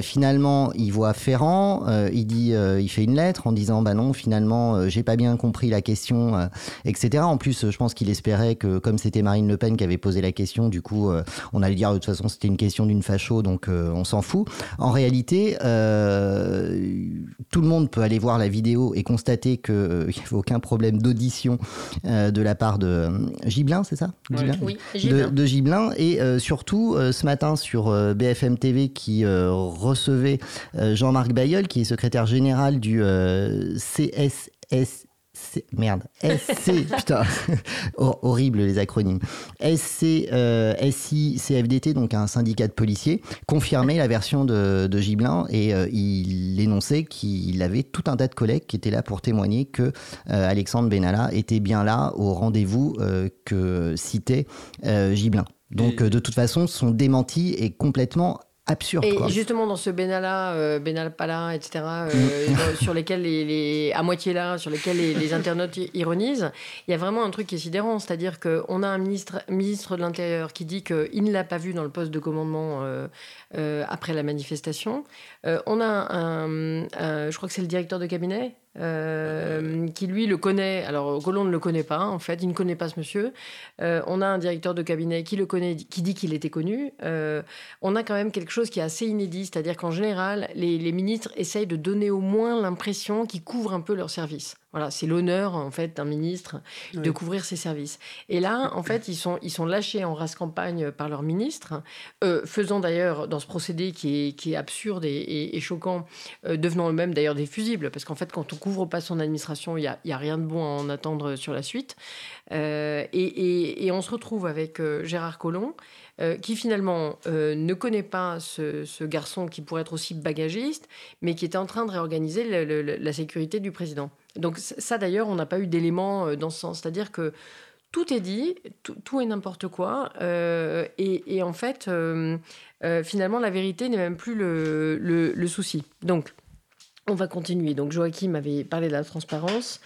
finalement, il voit Ferrand, il dit il fait une lettre en disant bah non, finalement j'ai pas bien compris la question etc. En plus, je pense qu'il espérait que comme c'était Marine Le Pen qui avait posé la question, du coup on allait dire de toute façon c'était une question d'une facho donc on s'en fout. En réalité, tout le monde peut aller voir la vidéo et constater qu'il euh, n'y avait aucun problème d'audition euh, de la part de euh, Gibelin, c'est ça Oui, Gibelin. De, Gibelin. Et surtout, ce matin, sur BFM TV, qui recevait Jean-Marc Bayeul, qui est secrétaire général du CSS merde, SC, putain, horrible les acronymes. SC, euh, SI, CFDT, donc un syndicat de policiers, confirmait la version de, de Gibelin et euh, il énonçait qu'il avait tout un tas de collègues qui étaient là pour témoigner que euh, Alexandre Benalla était bien là au rendez-vous que citait Gibelin. Donc de toute façon, son démenti est complètement absurde. Et justement, dans ce Benalla, euh, Benalpala, etc., euh, mm. sur lesquels les, à moitié là, sur lesquels les, internautes ironisent, il y a vraiment un truc qui est sidérant, c'est-à-dire qu'on a un ministre, ministre de l'Intérieur qui dit qu'il ne l'a pas vu dans le poste de commandement euh, après la manifestation. on a un, je crois que c'est le directeur de cabinet, euh, qui lui le connaît. Alors Colomb ne le connaît pas, en fait, il ne connaît pas ce monsieur. Euh, on a un directeur de cabinet qui le connaît, qui dit qu'il était connu. Euh, on a quand même quelque chose qui est assez inédit, c'est-à-dire qu'en général, les, les, ministres essayent de donner au moins l'impression qu'ils couvrent un peu leur service. Voilà, c'est l'honneur en fait d'un ministre de couvrir ses services. Et là, en fait, ils sont, ils sont lâchés en race campagne par leur ministre, faisant d'ailleurs dans ce procédé qui est, qui est absurde et, choquant, devenant eux-mêmes d'ailleurs des fusibles, parce qu'en fait, quand on couvre pas son administration, il n'y a, a, rien de bon à en attendre sur la suite. Euh, et, on se retrouve avec euh, Gérard Collomb, euh, qui finalement ne connaît pas ce, garçon qui pourrait être aussi bagagiste, mais qui était en train de réorganiser la sécurité du président. Donc ça d'ailleurs, on n'a pas eu d'éléments dans ce sens. C'est-à-dire que tout est dit, tout, est n'importe quoi. Et, en fait, finalement, la vérité n'est même plus le, le souci. Donc, on va continuer. Donc Joachim avait parlé de la transparence.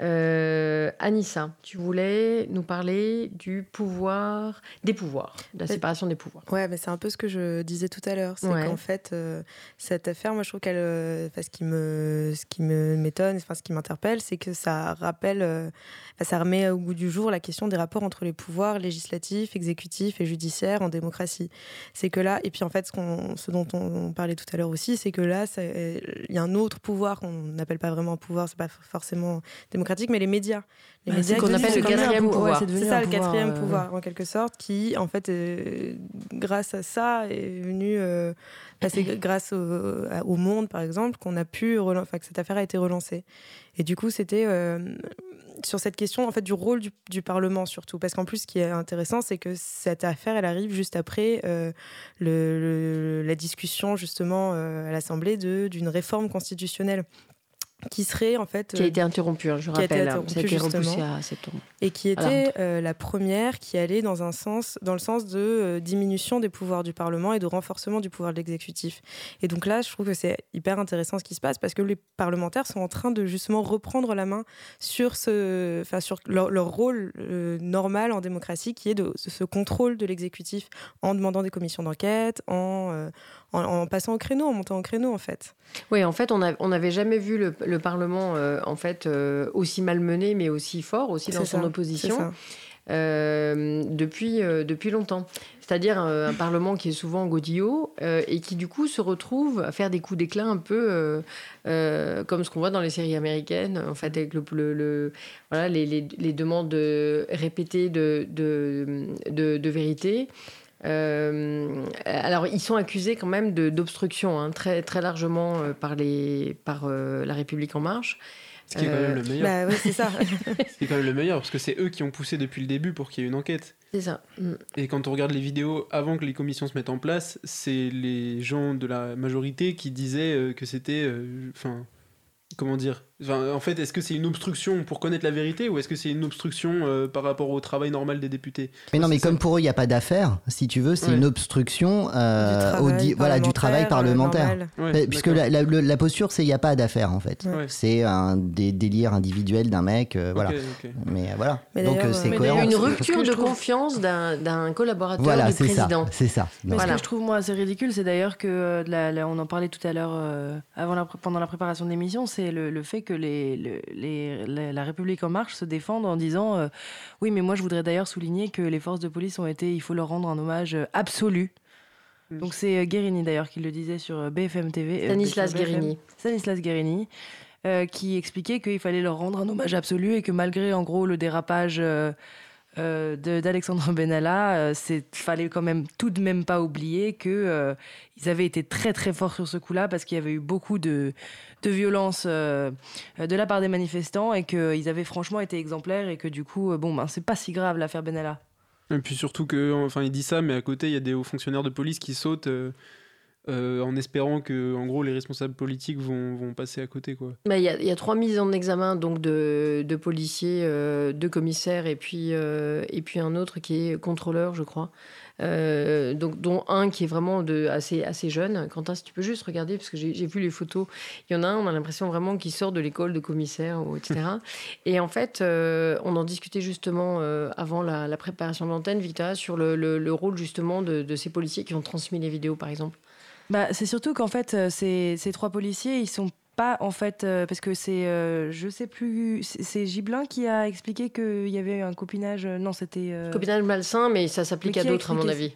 Euh, Anissa, tu voulais nous parler du pouvoir, des pouvoirs, de la séparation des pouvoirs. Ouais, mais c'est un peu ce que je disais tout à l'heure. C'est qu'en fait, euh, cette affaire, moi je trouve qu'elle, euh, ce qui me, ce qui me m'étonne, enfin ce qui m'interpelle, c'est que ça rappelle, ça remet au bout du jour la question des rapports entre les pouvoirs législatifs, exécutifs et judiciaires en démocratie. C'est que là, et puis en fait, ce, ce dont on, parlait tout à l'heure aussi, c'est que là, il y a un autre pouvoir qu'on n'appelle pas vraiment un pouvoir, c'est pas forcément démocratique, mais les médias. Les médias qu'on appelle le quatrième pouvoir. c'est ça, le quatrième euh, pouvoir, en quelque sorte, qui, en fait, euh, grâce à ça, est venu. Euh, c'est grâce au, monde, par exemple, qu'on a pu, que cette affaire a été relancée. Et du coup, c'était sur cette question en fait du rôle du, Parlement surtout parce qu'en plus ce qui est intéressant c'est que cette affaire elle arrive juste après euh, la discussion justement euh, à l'Assemblée d'une réforme constitutionnelle qui serait en fait qui a été interrompue, hein, je rappelle, hein, a été repoussée à septembre, et qui était euh, la première qui allait dans un sens, dans le sens de euh, diminution des pouvoirs du Parlement et de renforcement du pouvoir de l'exécutif. Et donc là, je trouve que c'est hyper intéressant ce qui se passe parce que les parlementaires sont en train de justement reprendre la main sur ce, sur leur, rôle euh, normal en démocratie, qui est de, ce contrôle de l'exécutif en demandant des commissions d'enquête, en en, passant au créneau, en montant au créneau en fait. Oui, en fait, on n'avait jamais vu le, Parlement euh, en fait euh, aussi malmené, mais aussi fort, aussi dans son opposition. Euh, depuis, depuis longtemps. C'est-à-dire un Parlement qui est souvent godillot et qui du coup se retrouve à faire des coups d'éclat un peu comme ce qu'on voit dans les séries américaines, en fait, avec le, voilà, les, les, demandes répétées de, de, de, de vérité. Euh, alors, ils sont accusés quand même d'obstruction, hein, très, très largement euh, par, les, par euh, La République En Marche. Ce qui est quand même le meilleur. Bah, c'est ça. Ce qui est quand même le meilleur, parce que c'est eux qui ont poussé depuis le début pour qu'il y ait une enquête. C'est ça. Mm. Et quand on regarde les vidéos avant que les commissions se mettent en place, c'est les gens de la majorité qui disaient que c'était. Enfin comment dire En fait, est-ce que c'est une obstruction pour connaître la vérité ou est-ce que c'est une obstruction euh, par rapport au travail normal des députés? Mais non, mais comme pour eux, il n'y a pas d'affaire, si tu veux, c'est une obstruction euh, du, travail, voilà, du travail parlementaire. puisque la, posture, c'est il n'y a pas d'affaire, en fait. C'est un des délires individuels d'un mec. Euh, voilà. Mais voilà. Donc c'est cohérent. Une rupture de confiance d'un collaborateur du président. C'est ça. Mais ce que je trouve, moi, assez ridicule, c'est d'ailleurs que, on en parlait tout à l'heure avant pendant la préparation de l'émission, c'est le, fait que les, la République en marche se défende en disant euh, oui, mais moi je voudrais d'ailleurs souligner que les forces de police ont été, il faut leur rendre un hommage absolu. Donc c'est euh, Guérini d'ailleurs qui le disait sur euh, BFM TV. Stanislas Guérini. Stanislas Guérini. qui expliquait qu'il fallait leur rendre un hommage absolu et que malgré en gros le dérapage euh, d'Alexandre Benalla, il fallait quand même tout de même pas oublier que ils avaient été très très forts sur ce coup-là parce qu'il y avait eu beaucoup de, de violence euh, de la part des manifestants et qu'ils avaient franchement été exemplaires et que du coup, euh, bon, ben, c'est pas si grave l'affaire Benalla. Et puis surtout que, enfin, il dit ça, mais à côté, il y a des hauts fonctionnaires de police qui sautent. Euh, en espérant que, en gros, les responsables politiques vont, vont passer à côté, quoi. Bah, il y, a, y, a trois mises en examen donc de, de policiers, euh, de commissaires et puis euh, et puis un autre qui est contrôleur, je crois. donc dont un qui est vraiment de assez assez jeune. Quentin, si tu peux juste regarder parce que j'ai vu les photos. Il y en a un, on a l'impression vraiment qu'il sort de l'école de commissaire, etc. et en fait, on en discutait justement avant la, préparation de l'antenne, Vita, sur le, le, rôle justement de, de ces policiers qui ont transmis les vidéos, par exemple. Bah, c'est surtout qu'en fait, euh, ces, ces, trois policiers, ils sont pas en fait euh, parce que c'est euh, je sais plus c'est Giblin qui a expliqué qu'il y avait un copinage non c'était copinage malsain mais ça s'applique à d'autres à mon avis.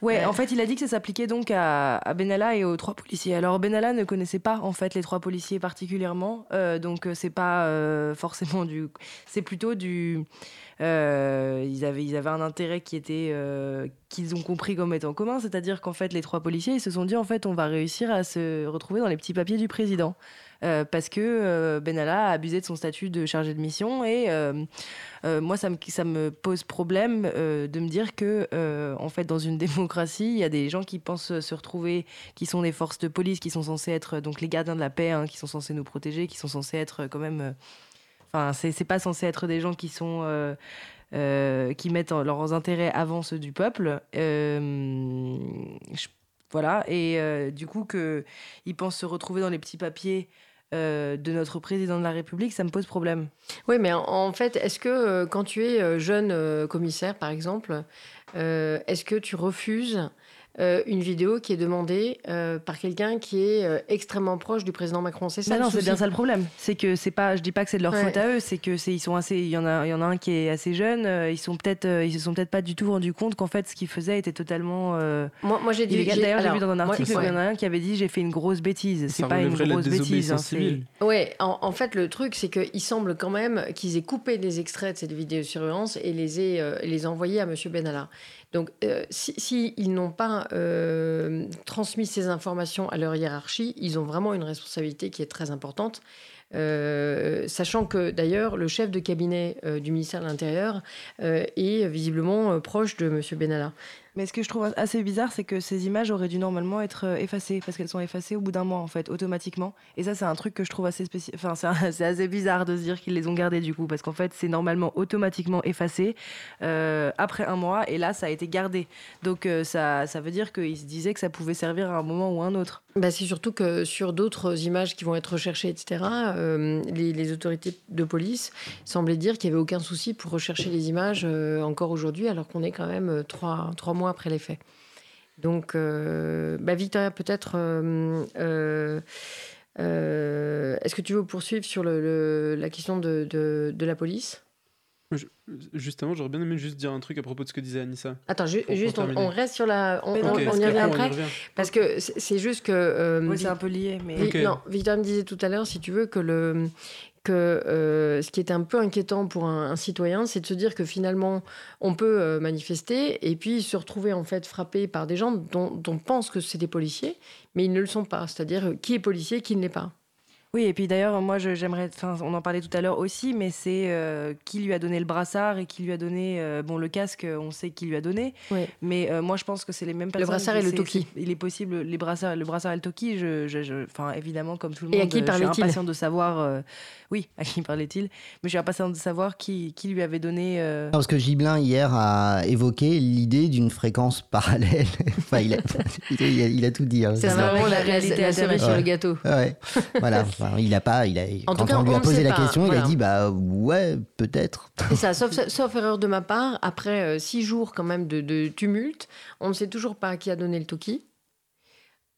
ouais, en fait il a dit que ça s'appliquait donc à, à, Benalla et aux trois policiers. Alors Benalla ne connaissait pas en fait les trois policiers particulièrement donc c'est pas forcément du c'est plutôt du euh, ils, avaient, un intérêt qui était euh, qu'ils ont compris comme étant commun, c'est-à-dire qu'en fait les trois policiers ils se sont dit en fait on va réussir à se retrouver dans les petits papiers du président. Euh, parce que Benalla a abusé de son statut de chargé de mission et moi ça me, pose problème de me dire que en fait dans une démocratie il y a des gens qui pensent se retrouver qui sont des forces de police qui sont censés être donc les gardiens de la paix hein, qui sont censés nous protéger qui sont censés être quand même Enfin, c'est pas censé être des gens qui sont euh, euh, qui mettent leurs intérêts avant ceux du peuple. Euh, voilà, et du coup qu'ils pensent se retrouver dans les petits papiers de notre président de la République, ça me pose problème. Oui, mais en, fait, est-ce que quand tu es jeune commissaire, par exemple, est-ce que tu refuses euh, une vidéo qui est demandée euh, par quelqu'un qui est euh, extrêmement proche du président Macron. C'est ça. non, c'est bien ça le problème. C'est que c'est pas, je dis pas que c'est de leur faute à eux, c'est que c'est ils sont assez, il y en a, il y en a un qui est assez jeune. ils sont peut-être, ils se sont peut-être pas du tout rendu compte qu'en fait ce qu'ils faisaient était totalement. moi, moi j'ai dit. D'ailleurs, j'ai vu dans un article qu'il y en a un qui avait dit j'ai fait une grosse bêtise. C'est pas une grosse bêtise. Hein, ouais, en, en, fait le truc c'est qu'il semble quand même qu'ils aient coupé des extraits de cette vidéosurveillance et les aient les envoyés à Monsieur Benalla. Donc, euh, s'ils si, n'ont pas euh, transmis ces informations à leur hiérarchie, ils ont vraiment une responsabilité qui est très importante. Euh, sachant que d'ailleurs le chef de cabinet du ministère de l'Intérieur est visiblement proche de M. Benalla. Mais ce que je trouve assez bizarre, c'est que ces images auraient dû normalement être euh, effacées, parce qu'elles sont effacées au bout d'un mois, en fait, automatiquement. Et ça, c'est un truc que je trouve assez spécial. Enfin, c'est assez bizarre de se dire qu'ils les ont gardées, du coup, parce qu'en fait, c'est normalement automatiquement effacé euh, après un mois, et là, ça a été gardé. Donc, euh, ça, ça veut dire qu'ils se disaient que ça pouvait servir à un moment ou à un autre. Bah, c'est surtout que sur d'autres images qui vont être recherchées, etc., les, les, autorités de police semblaient dire qu'il n'y avait aucun souci pour rechercher les images encore aujourd'hui, alors qu'on est quand même trois, trois mois après les faits. Donc, euh, bah, Victoria, peut-être, euh, euh, est-ce que tu veux poursuivre sur le, la question de, de, la police? Justement, j'aurais bien aimé juste dire un truc à propos de ce que disait Anissa. Attends, juste, on, reste sur la. On, on, y revient après. Parce que c'est juste que. c'est un peu lié. Mais... Non, Victoria me disait tout à l'heure, si tu veux, que le, que euh, ce qui est un peu inquiétant pour un, citoyen, c'est de se dire que finalement, on peut euh, manifester et puis se retrouver en fait frappé par des gens dont, dont on pense que c'est des policiers, mais ils ne le sont pas. C'est-à-dire qui est policier, qui ne l'est pas. Oui, et puis d'ailleurs, moi, j'aimerais, enfin, on en parlait tout à l'heure aussi, mais c'est euh, qui lui a donné le brassard et qui lui a donné, euh, bon, le casque, on sait qui lui a donné, mais euh, moi, je pense que c'est les mêmes personnes. Le brassard et le toki. Il est possible, les brassards, le brassard et le toki, je, enfin, évidemment, comme tout le monde, et à qui je suis impatient de savoir, oui, à qui parlait-il, mais je suis impatient de savoir qui, qui lui avait donné. Parce que Gibelin hier a évoqué l'idée d'une fréquence parallèle. enfin, il a, il, a, tout dit. Hein, c'est vraiment la réalité la sur le gâteau. Ouais, voilà il a pas, il a, quand on lui a posé la question, il a dit bah ouais, peut-être. C'est ça, sauf, erreur de ma part, après euh, six jours quand même de, tumulte, on ne sait toujours pas qui a donné le Toki.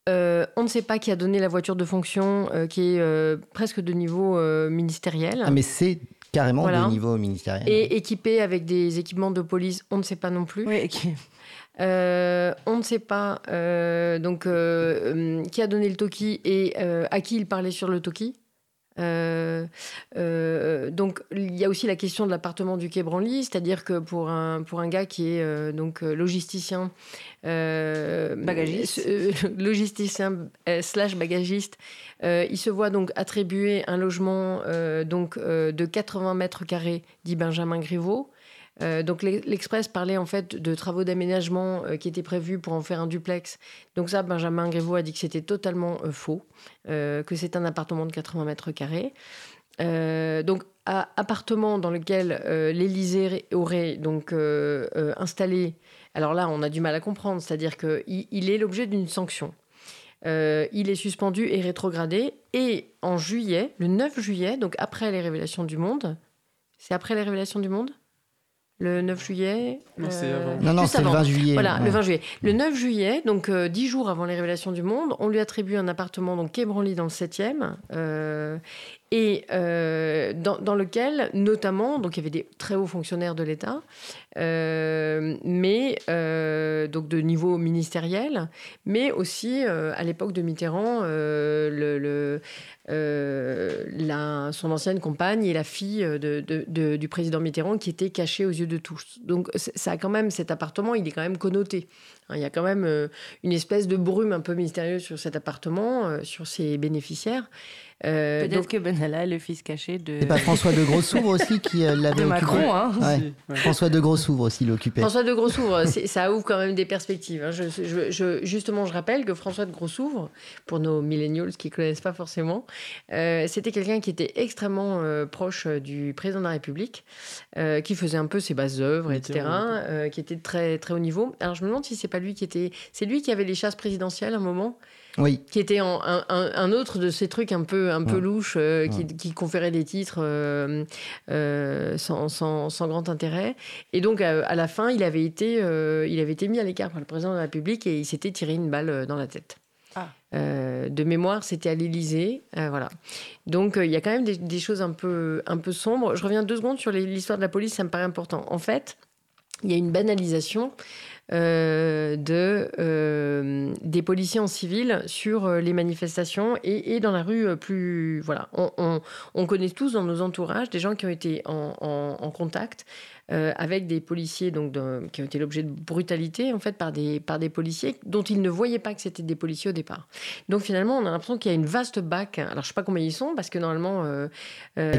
Euh, on ne sait pas qui a donné la voiture de fonction euh, qui est presque de niveau ministériel. Ah, mais c'est carrément de niveau ministériel. Et équipé avec des équipements de police, on ne sait pas non plus. Oui, on ne sait pas donc qui a donné le Toki et à qui il parlait sur le Toki. Euh, euh, donc il y a aussi la question de l'appartement du Quai Branly, c'est-à-dire que pour un, pour un gars qui est euh, donc logisticien, bagagiste, logisticien slash bagagiste, il se voit donc attribuer un logement donc de 80 mètres carrés, dit Benjamin Griveaux. Donc l'Express parlait en fait de travaux d'aménagement qui étaient prévus pour en faire un duplex. Donc ça, Benjamin Grévaux a dit que c'était totalement faux, que c'est un appartement de 80 mètres carrés. donc appartement dans lequel l'Élysée aurait donc installé. Alors là, on a du mal à comprendre, c'est-à-dire qu'il il est l'objet d'une sanction. Euh, il est suspendu et rétrogradé. Et en juillet, le 9 juillet, donc après les révélations du monde, c'est après les révélations du monde? Le 9 juillet. Non, c'est euh, Non, non, c'est le 20 juillet. Voilà, le 20 juillet. Le 9 juillet, donc euh, dix jours avant les révélations du monde, on lui attribue un appartement, donc Quai dans le 7e. Euh, et euh, dans, lequel, notamment, donc il y avait des très hauts fonctionnaires de l'État, euh, mais euh, donc de niveau ministériel, mais aussi à l'époque de Mitterrand, son ancienne compagne et la fille du président Mitterrand qui étaient cachées aux yeux de tous. Donc ça a quand même cet appartement, il est quand même connoté. Il y a quand même une espèce de brume un peu mystérieuse sur cet appartement, sur ses bénéficiaires. Euh, Peut-être que Benalla est le fils caché de. C'est pas François de Grossouvre aussi qui euh, l'avait occupé Macron, hein. François de Grossouvre aussi l'occupait. François de Grossouvre, ça ouvre quand même des perspectives. Hein. Je, justement, je rappelle que François de Grossouvre, pour nos millennials qui connaissent pas forcément, euh, c'était quelqu'un qui était extrêmement proche du président de la République, qui faisait un peu ses bases œuvres, etc., qui était très très haut niveau. Alors je me demande si c'est pas lui qui était, c'est lui qui avait les chasses présidentielles à un moment. Oui. Qui était en, un, autre de ces trucs un peu, un peu louches euh, qui, qui, conférait des titres euh, euh, sans, sans, sans, grand intérêt. Et donc, à, la fin, il avait, été, il avait été mis à l'écart par le président de la République et il s'était tiré une balle dans la tête. Ah. de mémoire, c'était à l'Élysée. voilà. Donc, il y a quand même des, des, choses un peu, un peu sombres. Je reviens deux secondes sur l'histoire de la police, ça me paraît important. En fait, il y a une banalisation de, euh, des policiers en civil sur euh, les manifestations et, dans la rue plus. Voilà, on, on, connaît tous dans nos entourages des gens qui ont été en contact euh, avec des policiers donc, qui ont été l'objet de brutalité en fait par des, par des policiers dont ils ne voyaient pas que c'était des policiers au départ. Donc finalement, on a l'impression qu'il y a une vaste bac. Alors je sais pas combien ils sont parce que normalement. Euh, euh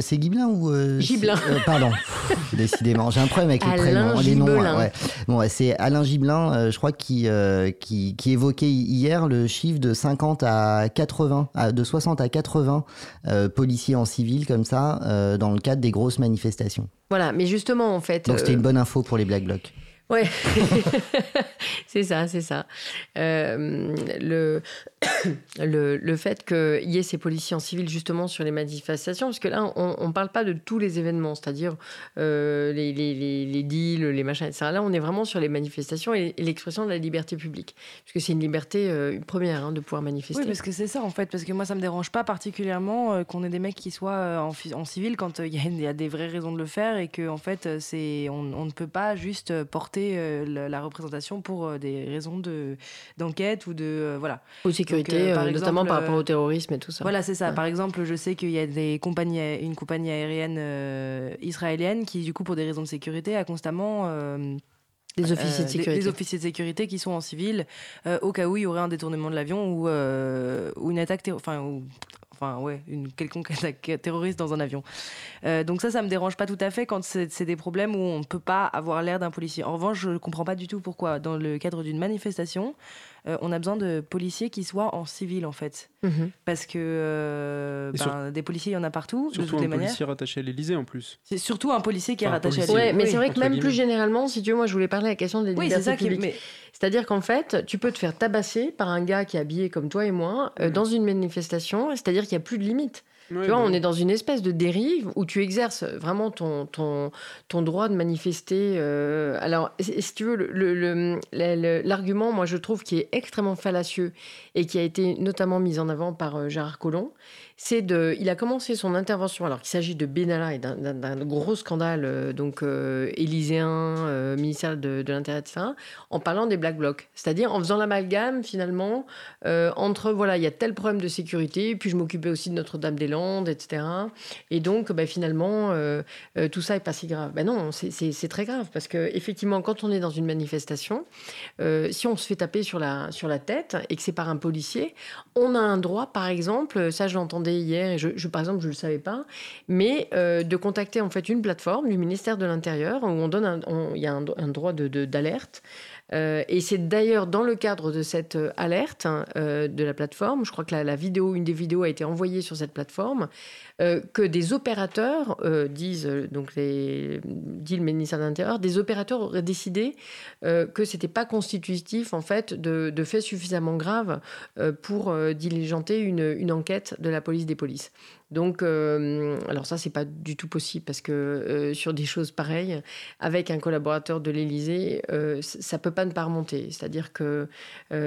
c'est Guiblin ou. Giblin. pardon, décidément, j'ai un problème avec les prénoms, les noms. Ouais. Bon, c'est Alain Giblin, je crois, qui, qui, qui, évoquait hier le chiffre de 50 à 80, de 60 à 80 policiers en civil comme ça dans le cadre des grosses manifestations. Voilà, mais justement, en fait. Donc c'était une bonne info pour les Black Blocs. Ouais, c'est ça, c'est ça. Euh, le, le, le, fait qu'il y ait ces policiers en civil justement sur les manifestations, parce que là, on ne parle pas de tous les événements, c'est-à-dire euh, les, les, les, deals, les machins, etc. Là, on est vraiment sur les manifestations et, l'expression de la liberté publique, parce que c'est une liberté euh, une première hein, de pouvoir manifester. Oui, parce que c'est ça en fait, parce que moi, ça me dérange pas particulièrement qu'on ait des mecs qui soient en, en civil quand il y, y, a des vraies raisons de le faire et que en fait, c'est on, on ne peut pas juste porter euh, la, représentation pour euh, des raisons de d'enquête ou de euh, voilà. Ou sécurité, notamment par rapport au terrorisme et tout ça. Voilà, c'est ça. Par exemple, je sais qu'il y a des compagnies, une compagnie aérienne israélienne qui, du coup, pour des raisons de sécurité, a constamment des officiers de sécurité. Des, officiers de sécurité qui sont en civil, au cas où il y aurait un détournement de l'avion ou, ou une attaque, enfin, ou enfin ouais, une quelconque attaque terroriste dans un avion. Euh, donc ça, ça me dérange pas tout à fait quand c'est des problèmes où on ne peut pas avoir l'air d'un policier. En revanche, je ne comprends pas du tout pourquoi, dans le cadre d'une manifestation, euh, on a besoin de policiers qui soient en civil en fait. Mhm. Parce que euh, ben, des policiers, il y en a partout. Surtout de un policier rattaché à l'Elysée en plus. C'est surtout un policier qui est rattaché à l'Elysée. Ouais, mais c'est vrai que même plus généralement, si tu veux, moi je voulais parler de la question des oui, libertés publiques. C'est-à-dire qu'en fait, tu peux te faire tabasser par un gars qui est habillé comme toi et moi euh, mhm. dans une manifestation, c'est-à-dire qu'il n'y a plus de limite tu vois, on est dans une espèce de dérive où tu exerces vraiment ton, ton, ton droit de manifester. Euh, alors, si tu veux, l'argument, le, le, moi, je trouve, qui est extrêmement fallacieux et qui a été notamment mis en avant par euh, Gérard Collomb, c'est de, il a commencé son intervention alors qu'il s'agit de Benalla et d'un gros scandale euh, donc euh, élyséen, euh, ministère de, de l'Intérieur, etc., en parlant des Black Blocs, c'est-à-dire en faisant l'amalgame finalement entre voilà, il y a tel problème de sécurité, puis je m'occupais aussi de Notre-Dame-des-Landes, etc. Et donc, bah, finalement, tout ça est pas si grave. Ben non, c'est très grave parce que effectivement, quand on est dans une manifestation, si on se fait taper sur la sur la tête et que c'est par un policier, on a un droit, par exemple, ça je l'entendais hier, et je, par exemple, je ne le savais pas, mais de contacter en fait une plateforme du ministère de l'Intérieur où on donne il y a un, droit d'alerte. De, et c'est d'ailleurs dans le cadre de cette alerte hein, de la plateforme, je crois que la, vidéo, une des vidéos a été envoyée sur cette plateforme, euh, que des opérateurs, euh, disent euh, donc les, dit le ministère de l'Intérieur, des opérateurs auraient décidé que c'était pas constitutif en fait de, de faits suffisamment graves pour diligenter une, une enquête de la police des polices. Donc, euh, alors ça, c'est pas du tout possible parce que euh, sur des choses pareilles, avec un collaborateur de l'Élysée, euh, ça peut pas ne pas remonter. C'est-à-dire que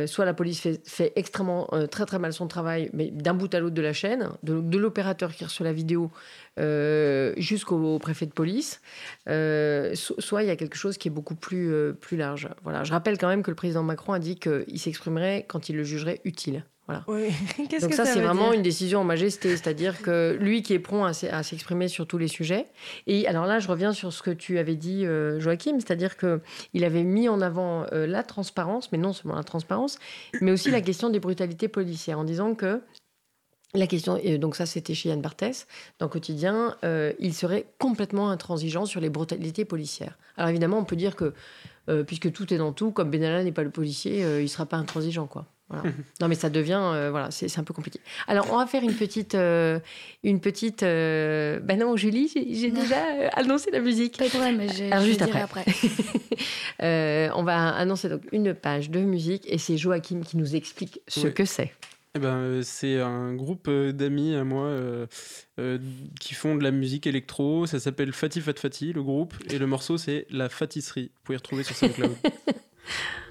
soit la police fait, extrêmement très très mal son travail, mais d'un bout à l'autre de la chaîne, de, l'opérateur qui reçoit la vidéo jusqu'au préfet de police, soit il y a quelque chose qui est beaucoup plus plus large. Voilà. Je rappelle quand même que le président Macron a dit qu'il s'exprimerait quand il le jugerait utile. Donc ça, c'est vraiment une décision en majesté, c'est-à-dire que lui qui est prompt à, s'exprimer sur tous les sujets. Et alors là, je reviens sur ce que tu avais dit, euh, Joachim, c'est-à-dire que il avait mis en avant euh, la transparence, mais non seulement la transparence, mais aussi la question des brutalités policières, en disant que la question, donc ça c'était chez Yann Barthès, dans Quotidien, euh, il serait complètement intransigeant sur les brutalités policières. Alors évidemment, on peut dire que, puisque tout est dans tout, comme Benalla n'est pas le policier, il ne sera pas intransigeant, quoi. Non, mais ça devient, euh, voilà, c'est un peu compliqué. Alors, on va faire une petite, euh, une petite. Euh, ben non, Julie, j'ai déjà annoncé la musique. Pas de problème, mais je, juste après. après. on va annoncer donc une page de musique et c'est Joachim qui nous explique ce que c'est. Eh ben, c'est un groupe d'amis à moi qui font de la musique électro. Ça s'appelle Fati Fat Fati, le groupe, et le morceau c'est La Fatisserie. Vous pouvez retrouver sur SoundCloud.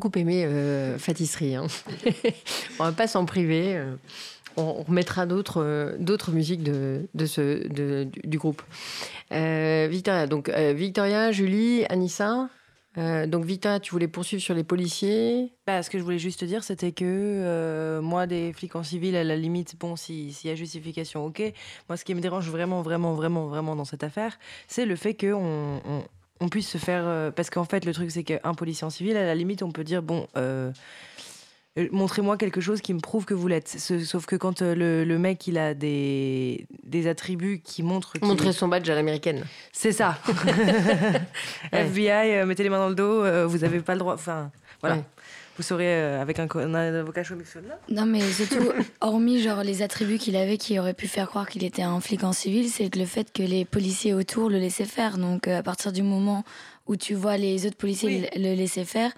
beaucoup aimé euh, Fatisserie. Hein. on va pas s'en priver. Euh, on remettra d'autres euh, d'autres musiques de, de ce, de, du groupe. Euh, Victoria, donc euh, Victoria, Julie, Anissa. donc Victoria, tu voulais poursuivre sur les policiers? Bah, Ce que je voulais juste dire, c'était que moi, des flics en civil, à la limite, bon, s'il y a justification, ok. Moi, ce qui me dérange vraiment, vraiment, vraiment, vraiment dans cette affaire, c'est le fait qu'on on, on, puisse se faire... parce qu'en fait, le truc, c'est qu'un policier en civil, à la limite, on peut dire, bon euh, montrez-moi quelque chose qui me prouve que vous l'êtes. Sauf que quand euh, le, mec, il a des, des attributs qui montrent... Montrer son badge à l'américaine. C'est ça. FBI, euh, mettez les mains dans le dos, vous n'avez pas le droit... Enfin, voilà. Vous saurez avec un, avocat chaud là Non, mais surtout, hormis genre les attributs qu'il avait qui auraient pu faire croire qu'il était un flic en civil, c'est le fait que les policiers autour le laissaient faire. Donc, à partir du moment où tu vois les autres policiers le laisser faire,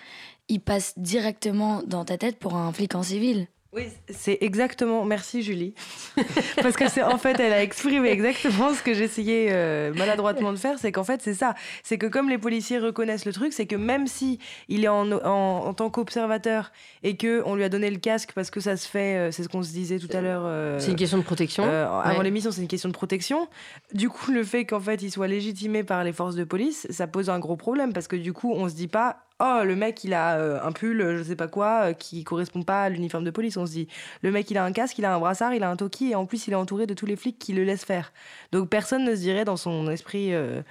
il passe directement dans ta tête pour un flic en civil. Oui, c'est exactement. Merci Julie, parce que c'est en fait, elle a exprimé exactement ce que j'essayais euh, maladroitement de faire. C'est qu'en fait, c'est ça. C'est que comme les policiers reconnaissent le truc, c'est que même si il est en, en, tant qu'observateur et que on lui a donné le casque parce que ça se fait, euh, c'est ce qu'on se disait tout à l'heure. Euh, c'est une question de protection. avant l'émission, c'est une question de protection. Du coup, le fait qu'en fait, il soit légitimé par les forces de police, ça pose un gros problème parce que du coup, on se dit pas oh le mec il a euh, un pull je sais pas quoi euh, qui correspond pas à l'uniforme de police on se dit le mec il a un casque il a un brassard il a un toki et en plus il est entouré de tous les flics qui le laissent faire donc personne ne se dirait dans son esprit euh,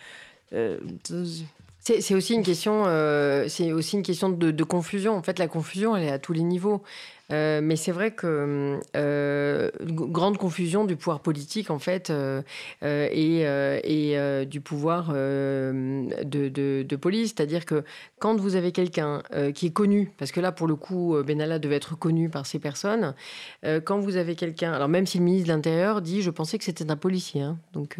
c'est aussi une question, c'est aussi une question de, de, confusion. En fait, la confusion, elle est à tous les niveaux. Euh, mais c'est vrai que euh, grande confusion du pouvoir politique en fait euh, et, du pouvoir de, police, c'est-à-dire que quand vous avez quelqu'un qui est connu, parce que là pour le coup Benalla devait être connu par ces personnes, quand vous avez quelqu'un, alors même si le ministre de l'Intérieur dit, je pensais que c'était un policier, hein, donc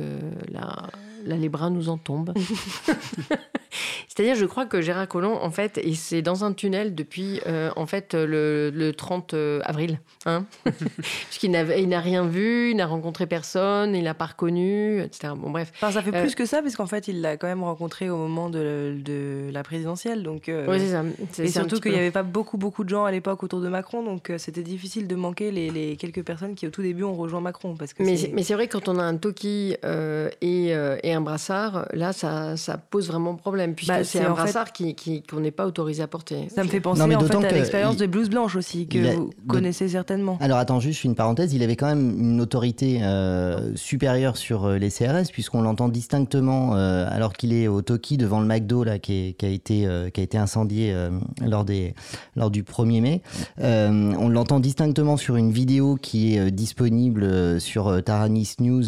là les bras nous en tombent. C'est-à-dire, je crois que Gérard Collomb, en fait, et c'est dans un tunnel depuis, en fait, le, le 30 euh, avril. Hein Puisqu'il n'a rien vu, il n'a rencontré personne, il n'a pas reconnu, etc. Bon, bref. Enfin, ça fait plus euh, que ça, parce qu'en fait, il l'a quand même rencontré au moment de, de la présidentielle. Donc, euh, oui, c'est ça. Et surtout qu'il n'y avait pas beaucoup, beaucoup de gens à l'époque autour de Macron, donc c'était difficile de manquer les, les, quelques personnes qui, au tout début, ont rejoint Macron. Parce que mais c'est vrai que quand on a un toki et, et, un brassard, là, ça, ça pose vraiment problème, puisque bah, c'est un brassard qu'on qui, qu'on n'est pas autorisé à porter. Ça me fait penser en fait, à l'expérience de Blouse Blanche aussi, que vous connaissez certainement. Alors attends, juste une parenthèse, il avait quand même une autorité euh, supérieure sur euh, les CRS, puisqu'on l'entend distinctement euh, alors qu'il est au Toki devant le McDo là, qui, a, été, qui a été incendié lors, des, lors du 1er mai. on l'entend distinctement sur une vidéo qui est disponible sur Taranis News,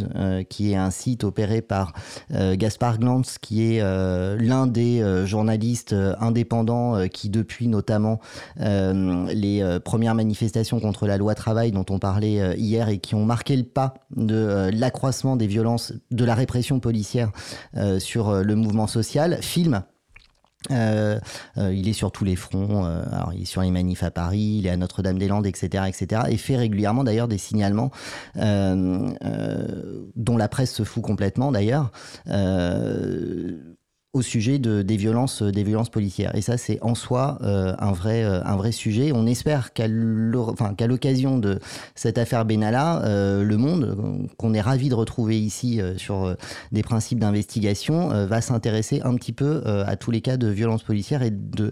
qui est un site opéré par Gaspard Glantz, qui est l'un des journalistes indépendants qui depuis notamment les premières manifestations contre la loi travail dont on parlait euh, hier et qui ont marqué le pas de euh, l'accroissement des violences, de la répression policière euh, sur le mouvement social, film il est sur tous les fronts. il est sur les manifs à Paris, il est à Notre-Dame-des-Landes, etc., etc. Et fait régulièrement d'ailleurs des signalements dont la presse se fout complètement d'ailleurs au sujet de, des violences des violences policières. Et ça c'est en soi euh, un vrai euh, un vrai sujet. On espère qu'à l'occasion de cette affaire Benalla euh, le monde qu'on est ravi de retrouver ici sur des principes d'investigation va s'intéresser un petit peu à tous les cas de violences policières et de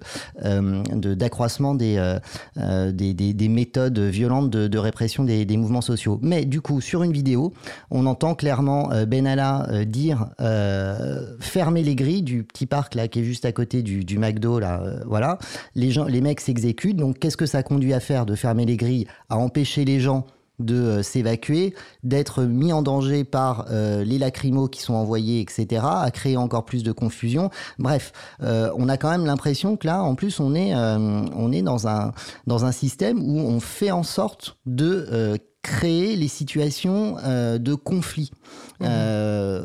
d'accroissement des, des, des, des, méthodes violentes de, de répression des, mouvements sociaux. Mais du coup sur une vidéo on entend clairement Benalla dire fermer les grilles petit parc là qui est juste à côté du, du McDo là, euh, voilà. Les gens, les mecs s'exécutent. Donc qu'est-ce que ça conduit à faire de fermer les grilles, à empêcher les gens de euh, s'évacuer, d'être mis en danger par euh, les lacrymos qui sont envoyés, etc., à créer encore plus de confusion. Bref, on a quand même l'impression que là, en plus, on est, on est dans, un, dans un système où on fait en sorte de créer les situations euh, de conflit. Mhm. Euh,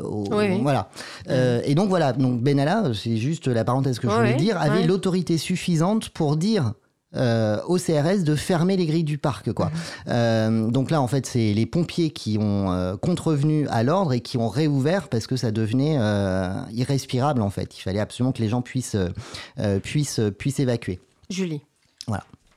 voilà. Euh, et donc voilà. Donc Benalla, c'est juste la parenthèse que je voulais dire, avait l'autorité suffisante pour dire euh, au CRS de fermer les grilles du parc. Quoi. Mhm. Euh, donc là, en fait, c'est les pompiers qui ont euh, contrevenu à l'ordre et qui ont réouvert parce que ça devenait irrespirable, en fait. Il fallait absolument que les gens puissent, puissent, puissent évacuer. Julie.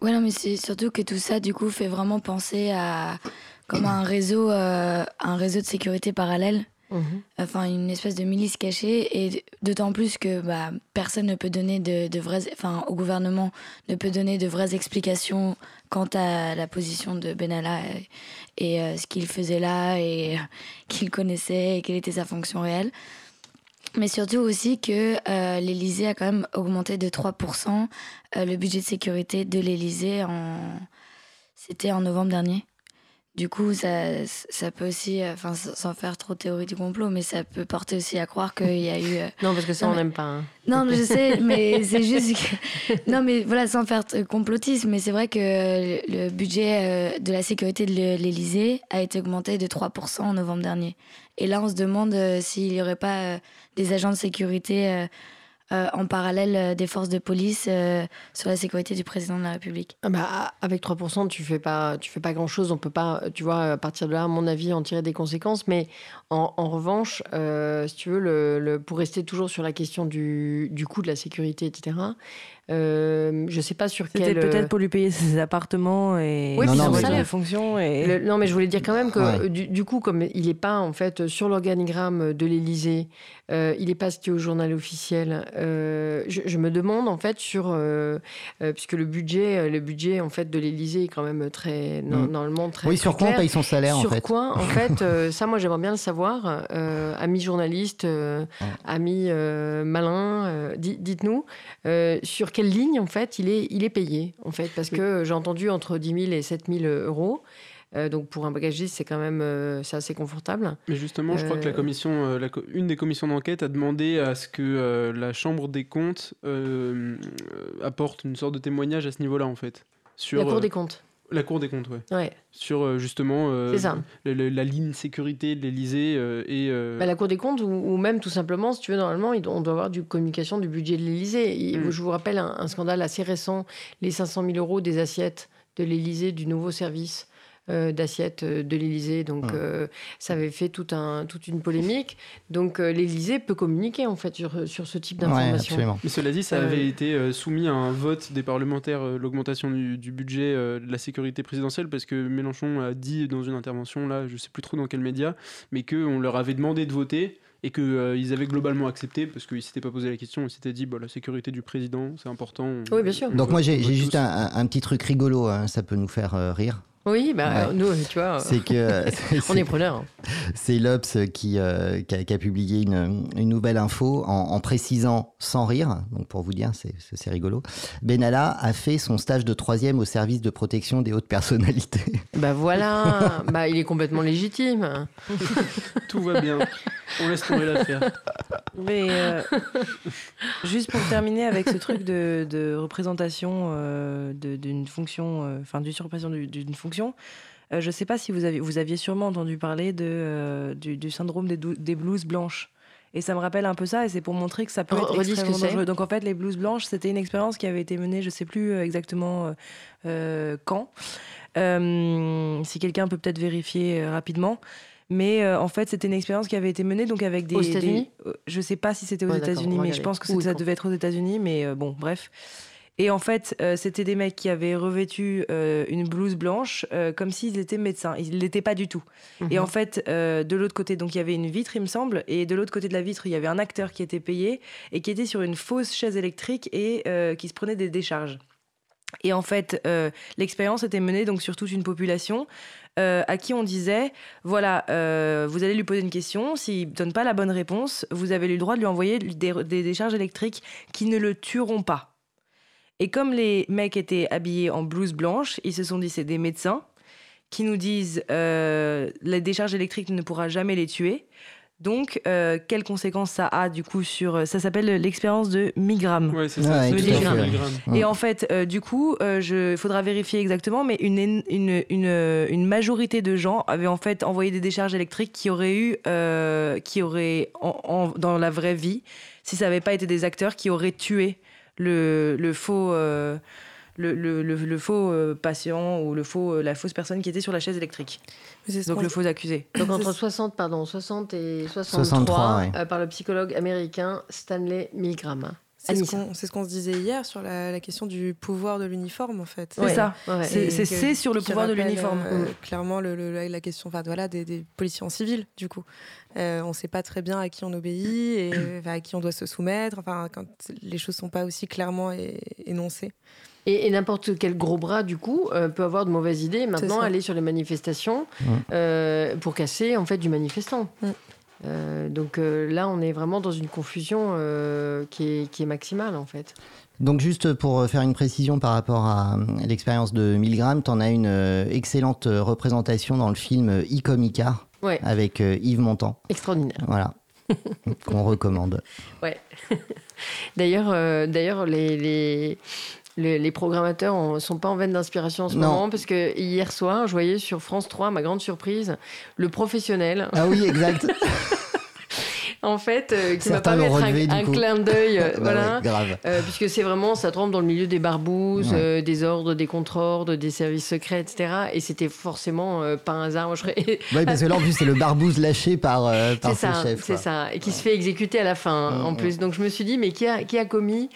Ouais, non, mais c'est surtout que tout ça, du coup, fait vraiment penser à comme un réseau, un réseau de sécurité parallèle. Mhm. Enfin, une espèce de milice cachée, et d'autant plus que bah, personne ne peut donner de, de vraies. Enfin, au gouvernement ne peut donner de vraies explications quant à la position de Benalla et, et euh, ce qu'il faisait là, et qu'il connaissait, et quelle était sa fonction réelle. Mais surtout aussi que euh, l'Élysée a quand même augmenté de 3% euh, le budget de sécurité de l'Élysée en. C'était en novembre dernier. Du coup, ça, ça peut aussi, euh, enfin, sans faire trop théorie du complot, mais ça peut porter aussi à croire qu'il y a eu. Euh, non, parce que ça, on n'aime pas. Hein. Non, je sais, mais c'est juste que. Non, mais voilà, sans faire complotisme, mais c'est vrai que le budget de la sécurité de l'Élysée a été augmenté de 3% en novembre dernier. Et là, on se demande s'il n'y aurait pas des agents de sécurité euh, en parallèle euh, des forces de police euh, sur la sécurité du président de la République ah bah, Avec 3%, tu fais pas, fais pas grand-chose. On peut pas, tu vois, à partir de là, à mon avis, en tirer des conséquences. Mais en, revanche, si tu veux, le, pour rester toujours sur la question du, du coût de la sécurité, etc., euh, je sais pas sur quel. C'était peut-être pour lui payer ses appartements et oui, non, non, mais fonction. Et... non, mais je voulais dire quand même que du, coup, comme il n'est pas en fait sur l'organigramme de l'Élysée, euh, il n'est pas cité au journal officiel. Euh, je, me demande en fait sur puisque le budget, le budget en fait de l'Élysée est quand même très mm. normalement très. Oui, sur quoi on paye son salaire sur en fait? quoi en fait ça, moi j'aimerais bien le savoir. Amis journalistes, amis malins, dites-nous sur quelle ligne, en fait, il est, il est payé, en fait, parce que j'ai entendu entre 10 000 et 7 000 euros. Euh, donc pour un bagagiste, c'est quand même euh, c'est assez confortable. Mais justement, je crois que la euh, commission, une des commissions d'enquête a demandé à ce que la Chambre des comptes apporte une sorte de témoignage à ce niveau-là, en fait. Sur, la Cour des comptes. La Cour des comptes, ouais. ouais. Sur euh, justement euh, la, ligne sécurité de l'Elysée euh, et. Bah, la Cour des comptes, ou, même tout simplement, si tu veux, normalement, on doit avoir du communication du budget de l'Elysée. Mm. Je vous rappelle un, scandale assez récent les 500 000 euros des assiettes de l'Elysée du nouveau service euh, d'assiettes euh, de l'Élysée. Donc, euh, ça avait fait tout un, toute une polémique. Donc, l'Élysée peut communiquer, en fait, sur, sur ce type d'informations. Mais cela dit, ça avait été soumis à un vote des parlementaires, l'augmentation du, budget de la sécurité présidentielle, parce que Mélenchon a dit dans une intervention, là, je sais plus trop dans quel média, mais qu'on leur avait demandé de voter et qu'ils avaient globalement accepté parce qu'ils ne s'étaient pas posé la question, ils s'étaient dit bah, la sécurité du président, c'est important. Oui, bien sûr. Donc moi j'ai juste un, petit truc rigolo, hein, ça peut nous faire rire. Oui, bah, nous, tu vois, c'est que, on est preneurs. C'est l'Obs qui, euh, qui, a, publié une, une nouvelle info en, précisant sans rire, donc pour vous dire, c'est rigolo. Benalla a fait son stage de troisième au service de protection des hautes personnalités. Bah voilà, bah, il est complètement légitime. Tout va bien. On laisse tomber l'affaire. Mais euh, juste pour terminer avec ce truc de, de représentation euh, d'une fonction, enfin d'usurpation d'une fonction euh, je ne sais pas si vous, avez, vous aviez sûrement entendu parler de, euh, du, syndrome des, des, blouses blanches. Et ça me rappelle un peu ça, et c'est pour montrer que ça peut être extrêmement dangereux. Donc en fait, les blouses blanches, c'était une expérience qui avait été menée, je ne sais plus euh, exactement quand. si quelqu'un peut peut-être vérifier rapidement. Mais en fait, c'était une expérience qui avait été menée donc avec des. Aux États-Unis Je ne sais pas si c'était aux États-Unis, mais je pense que ça devait être aux États-Unis. Mais bon, bref. Et en fait, euh, c'était des mecs qui avaient revêtu euh, une blouse blanche euh, comme s'ils étaient médecins. Ils ne l'étaient pas du tout. Et mhm. en fait, de l'autre côté, donc il y avait une vitre, il me semble, et de l'autre côté de la vitre, il y avait un acteur qui était payé et qui était sur une fausse chaise électrique et qui se prenait des décharges. Et en fait, l'expérience était menée donc sur toute une population à qui on disait voilà, vous allez lui poser une question, s'il ne donne pas la bonne réponse, vous avez le droit de lui envoyer des décharges électriques qui ne le tueront pas. Et comme les mecs étaient habillés en blouse blanche, ils se sont dit c'est des médecins qui nous disent euh, la décharge électrique ne pourra jamais les tuer. Donc, euh, quelles conséquences ça a du coup sur. Ça s'appelle l'expérience de Migram. Oui, c'est ça. Et en fait, euh, du coup, il faudra vérifier exactement, mais une, une, une, une, majorité de gens avaient en fait envoyé des décharges électriques qui auraient eu. qui auraient, en, dans la vraie vie, si ça n'avait pas été des acteurs, qui auraient tué le, faux. Euh, le, le, faux patient ou le faux, la fausse personne qui était sur la chaise électrique. Donc le faux accusé. Donc entre 60, pardon, 60 et 63, par le psychologue américain Stanley Milgram. C'est ce qu'on se disait hier sur la, question du pouvoir de l'uniforme, en fait. C'est ça. C'est sur le pouvoir de l'uniforme. Euh, clairement, le, la question enfin, voilà, des, policiers en civil, du coup. Euh, on ne sait pas très bien à qui on obéit et à qui on doit se soumettre. Enfin, quand les choses ne sont pas aussi clairement énoncées. Et, n'importe quel gros bras, du coup, euh, peut avoir de mauvaises idées. Maintenant, aller sur les manifestations pour casser, en fait, du manifestant. Euh, donc euh, là, on est vraiment dans une confusion euh, qui, est, maximale en fait. Donc juste pour faire une précision par rapport à l'expérience de Milgram, tu en as une excellente représentation dans le film Icomica avec Yves Montand. Extraordinaire. Voilà. Qu'on recommande. Ouais. d'ailleurs, d'ailleurs les, les, programmateurs ne sont pas en veine d'inspiration en ce moment parce que hier soir, je voyais sur France 3, ma grande surprise, le professionnel. Ah oui, exact. en fait, euh, qui m'a permis d'être un, clin d'œil, euh, voilà, euh, puisque c'est vraiment, ça trempe dans le milieu des barbouzes, des ordres, des contre-ordres, des services secrets, etc. Et c'était forcément pas un hasard. Moi, je Oui, parce que là, en plus, c'est le barbouze lâché par, par ses chefs. C'est ça, et qui se fait exécuter à la fin, mm, en mm. plus. Donc je me suis dit, mais qui a, qui a commis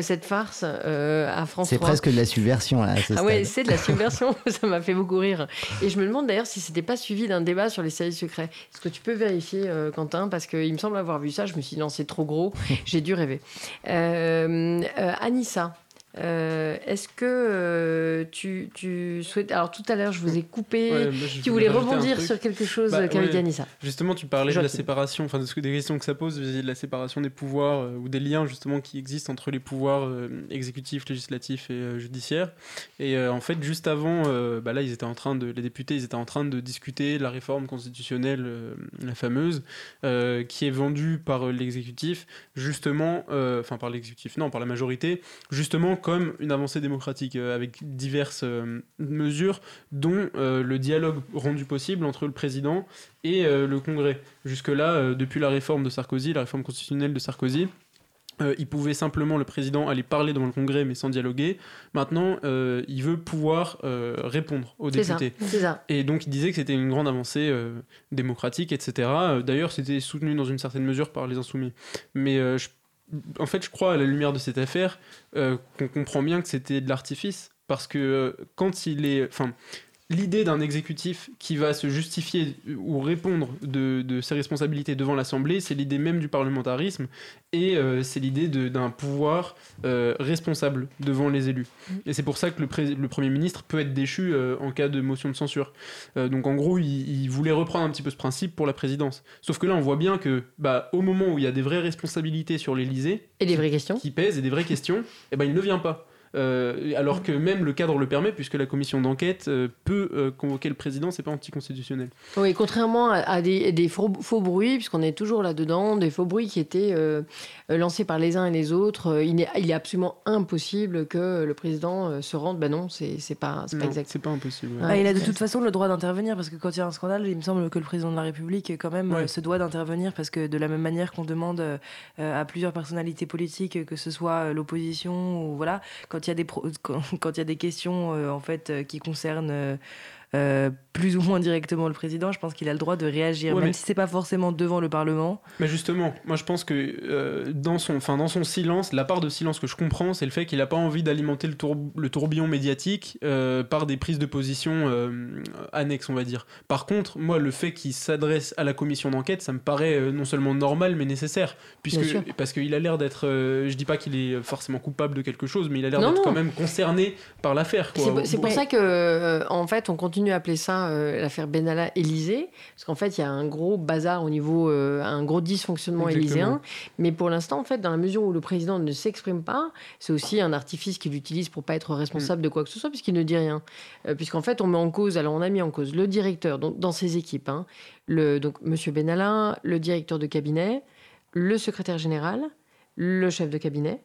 cette farce à France C'est presque de la subversion, là. ah ouais, c'est de la subversion. ça m'a fait beaucoup rire. Et je me demande d'ailleurs si c'était pas suivi d'un débat sur les services secrets. Est-ce que tu peux vérifier, Quentin? Parce qu'il me semble avoir vu ça. Je me suis dit, non, c'est trop gros. J'ai dû rêver. Euh, euh, Anissa, euh, est-ce que euh, tu, tu, souhaites. Alors tout à l'heure, je vous ai coupé. tu voulais rebondir sur quelque chose bah, qu'avait Anissa. Justement, tu parlais de la séparation, enfin de des questions que ça pose, de la séparation des pouvoirs euh, ou des liens justement qui existent entre les pouvoirs exécutifs, législatifs et judiciaires. Et en fait, juste avant, bah, là, ils étaient en train de, les députés, ils étaient en train de discuter de la réforme constitutionnelle, la fameuse, qui est vendue par l'exécutif, justement, enfin par l'exécutif, non, par la majorité, justement comme une avancée démocratique euh, avec diverses euh, mesures, dont euh, le dialogue rendu possible entre le président et le Congrès. Jusque-là, depuis la réforme de Sarkozy, la réforme constitutionnelle de Sarkozy, il pouvait simplement, le président, aller parler devant le Congrès, mais sans dialoguer. Maintenant, il veut pouvoir répondre aux députés. Ça, Et donc, il disait que c'était une grande avancée démocratique, etc. D'ailleurs, c'était soutenu dans une certaine mesure par les insoumis. Mais je en fait, je crois, à la lumière de cette affaire, euh, qu'on comprend bien que c'était de l'artifice. Parce que euh, quand il est. Enfin, l'idée d'un exécutif qui va se justifier ou répondre de, ses responsabilités devant l'Assemblée, c'est l'idée même du parlementarisme et euh, c'est l'idée d'un pouvoir euh, responsable devant les élus. Et c'est pour ça que le, Premier ministre peut être déchu euh, en cas de motion de censure. donc en gros, il, voulait reprendre un petit peu ce principe pour la présidence. Sauf que là, on voit bien que bah, au moment où il y a des vraies responsabilités sur l'Élysée, et des vraies questions qui pèsent et des vraies questions, eh ben, il ne vient pas. Euh, alors que même le cadre le permet, puisque la commission d'enquête euh, peut euh, convoquer le président, c'est pas anticonstitutionnel. Oui, contrairement à, des, faux, bruits, puisqu'on est toujours là-dedans, des faux bruits qui étaient lancés par les uns et les autres, il est, il est absolument impossible que le président se rende. Ben non, c'est pas, pas exact. C'est pas impossible. Ah, il a de toute façon le droit d'intervenir, parce que quand il y a un scandale, il me semble que le président de la République, quand même, se doit d'intervenir, parce que de la même manière qu'on demande à plusieurs personnalités politiques, que ce soit l'opposition ou voilà, quand quand il y a des questions euh, en fait euh, qui concernent euh, plus ou moins directement le président, je pense qu'il a le droit de réagir, même si c'est pas forcément devant le Parlement. Mais justement, moi je pense que euh, dans, son, enfin, dans son silence, la part de silence que je comprends, c'est le fait qu'il n'a pas envie d'alimenter le, le, tourbillon médiatique euh, par des prises de position annexes, on va dire. Par contre, moi, le fait qu'il s'adresse à la commission d'enquête, ça me paraît non seulement normal, mais nécessaire, puisque parce qu'il a l'air d'être, je dis pas qu'il est forcément coupable de quelque chose, mais il a l'air d'être quand même concerné par l'affaire. C'est pour ça que, en fait, on continue à appeler ça euh, l'affaire Benalla Élysée, parce qu'en fait, il y a un gros bazar au niveau, euh, un gros dysfonctionnement élyséen. Mais pour l'instant, en fait, dans la mesure où le président ne s'exprime pas, c'est aussi un artifice qu'il utilise pour pas être responsable de quoi que ce soit, puisqu'il ne dit rien. Euh, puisqu'en fait, on met en cause, alors on a mis en cause le directeur, donc, dans ses équipes, hein, le, donc Monsieur Benalla, le directeur de cabinet, le secrétaire général, le chef de cabinet,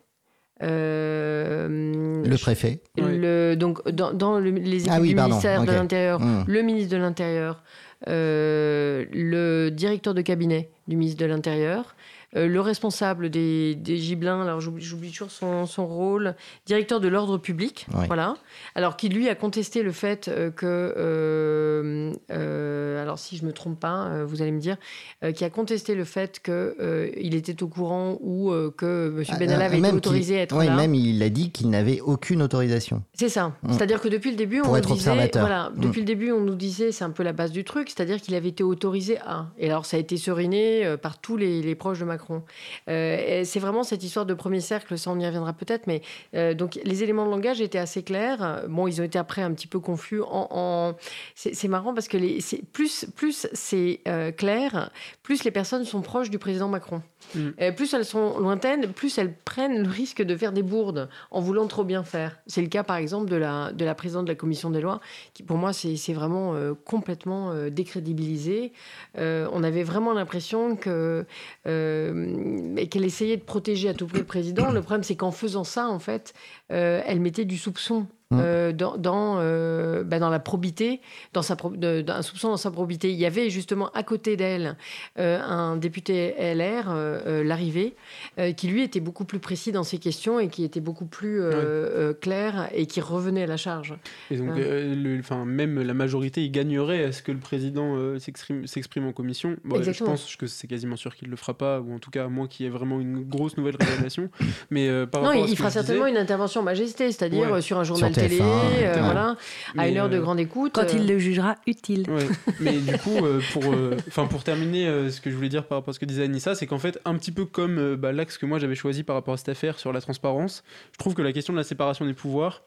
euh, le préfet. Le, donc, dans, les équipes ah du ministère de l'Intérieur, hmm. le ministre de l'Intérieur, euh, le directeur de cabinet du ministre de l'Intérieur, le responsable des, des Gibelins, alors j'oublie toujours son, son, rôle, directeur de l'ordre public, voilà, alors qui lui a contesté le fait que, alors si je me trompe pas, vous allez me dire, qui a contesté le fait qu'il était au courant ou que M. Ah, Benalla avait été autorisé à être oui, là. même il a dit qu'il n'avait aucune autorisation. C'est ça. Mm. C'est-à-dire que depuis le début, on nous disait, voilà, mm. depuis le début, on nous disait, c'est un peu la base du truc, c'est-à-dire qu'il avait été autorisé à. Et alors, ça a été seriné euh, par tous les, proches de Macron. Euh, c'est vraiment cette histoire de premier cercle, ça on y reviendra peut-être, mais euh, donc les éléments de langage étaient assez clairs. Bon, ils ont été après un petit peu confus. En, C'est marrant parce que les, plus, plus c'est clair, plus les personnes sont proches du président Macron. Mm. plus elles sont lointaines, plus elles prennent le risque de faire des bourdes en voulant trop bien faire. C'est le cas, par exemple, de la, de la présidente de la commission des lois, qui pour moi, c'est vraiment euh, complètement euh, décrédibilisé. Euh, on avait vraiment l'impression que qu'elle essayait de protéger à tout prix le président. Le problème, c'est qu'en faisant ça, en fait, elle mettait du soupçon Mmh. Euh, dans, dans, euh, bah, dans, la probité, dans sa un soupçon dans sa probité. Il y avait justement à côté d'elle euh, un député LR, l'arrivée, qui lui était beaucoup plus précis dans ses questions et qui était beaucoup plus clair et qui revenait à la charge. Et donc, enfin, même la majorité, il gagnerait à ce que le président s'exprime en commission. je pense que c'est quasiment sûr qu'il ne le fera pas, ou en tout cas, moi qui ai vraiment une grosse nouvelle révélation. Mais par non, il, fera certainement une intervention majesté, c'est-à-dire sur un journal télé, euh, voilà, à une heure de euh, grande écoute. Quand il euh. le jugera utile. Mais du coup, pour, enfin pour terminer, ce que je voulais dire par rapport à ce que disait Anissa, c'est qu'en fait, un petit peu comme bah, l'axe que moi j'avais choisi par rapport à cette affaire sur la transparence, je trouve que la question de la séparation des pouvoirs,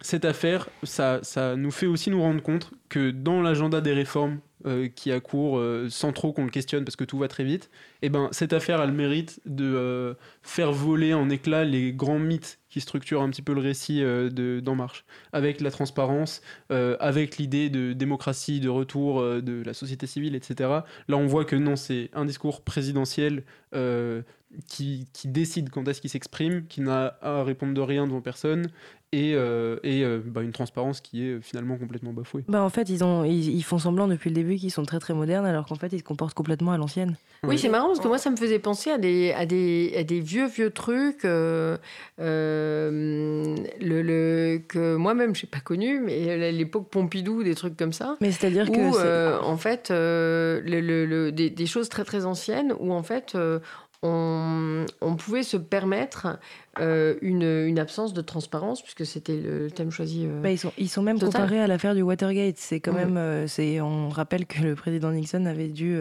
cette affaire, ça, ça nous fait aussi nous rendre compte que dans l'agenda des réformes qui a cours sans trop qu'on le questionne parce que tout va très vite, et eh ben cette affaire a le mérite de faire voler en éclats les grands mythes qui structure un petit peu le récit euh, de d'En Marche, avec la transparence, euh, avec l'idée de démocratie, de retour euh, de la société civile, etc. Là, on voit que non, c'est un discours présidentiel qui, qui, décide quand est-ce qu'il s'exprime, qui n'a à répondre de rien devant personne, et, euh, et euh, bah, une transparence qui est finalement complètement bafouée. Bah en fait, ils, ont, ils, font semblant depuis le début qu'ils sont très très modernes, alors qu'en fait, ils se comportent complètement à l'ancienne. Oui, c'est marrant parce que moi, ça me faisait penser à des, à des, à des vieux vieux trucs euh, le, le, que moi-même, je n'ai pas connu, mais l'époque Pompidou, des trucs comme ça. Mais c'est-à-dire que. en fait, le, le, des, des, choses très très anciennes où en fait, on, pouvait se permettre euh, une, une, absence de transparence, puisque c'était le thème choisi. Euh, bah, ils, sont, ils sont même comparés à l'affaire du Watergate. C'est quand même, euh, c'est, on rappelle que le président Nixon avait dû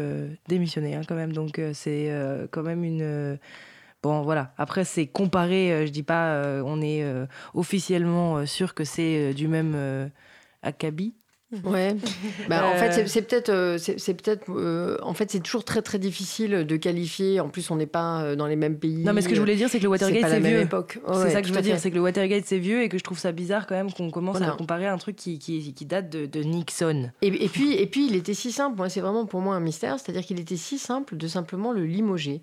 démissionner hein, quand même. Donc c'est quand même une. Bon, voilà. Après, c'est comparé. je dis pas, on est officiellement sûr que c'est du même acabit. Ouais. bah, en fait, c'est peut-être, euh, c'est peut-être, euh, en fait, c'est toujours très très difficile de qualifier. En plus, on n'est pas euh, dans les mêmes pays. Non, mais ce que je voulais dire, c'est que le Watergate c'est vieux. c'est ça que je veux dire, c'est que le Watergate c'est vieux et que je trouve ça bizarre quand même qu'on commence à comparer un truc qui, qui, qui date de, de Nixon. Et, et, puis, et puis, il était si simple. c'est vraiment pour moi un mystère. C'est-à-dire qu'il était si simple de simplement le limoger.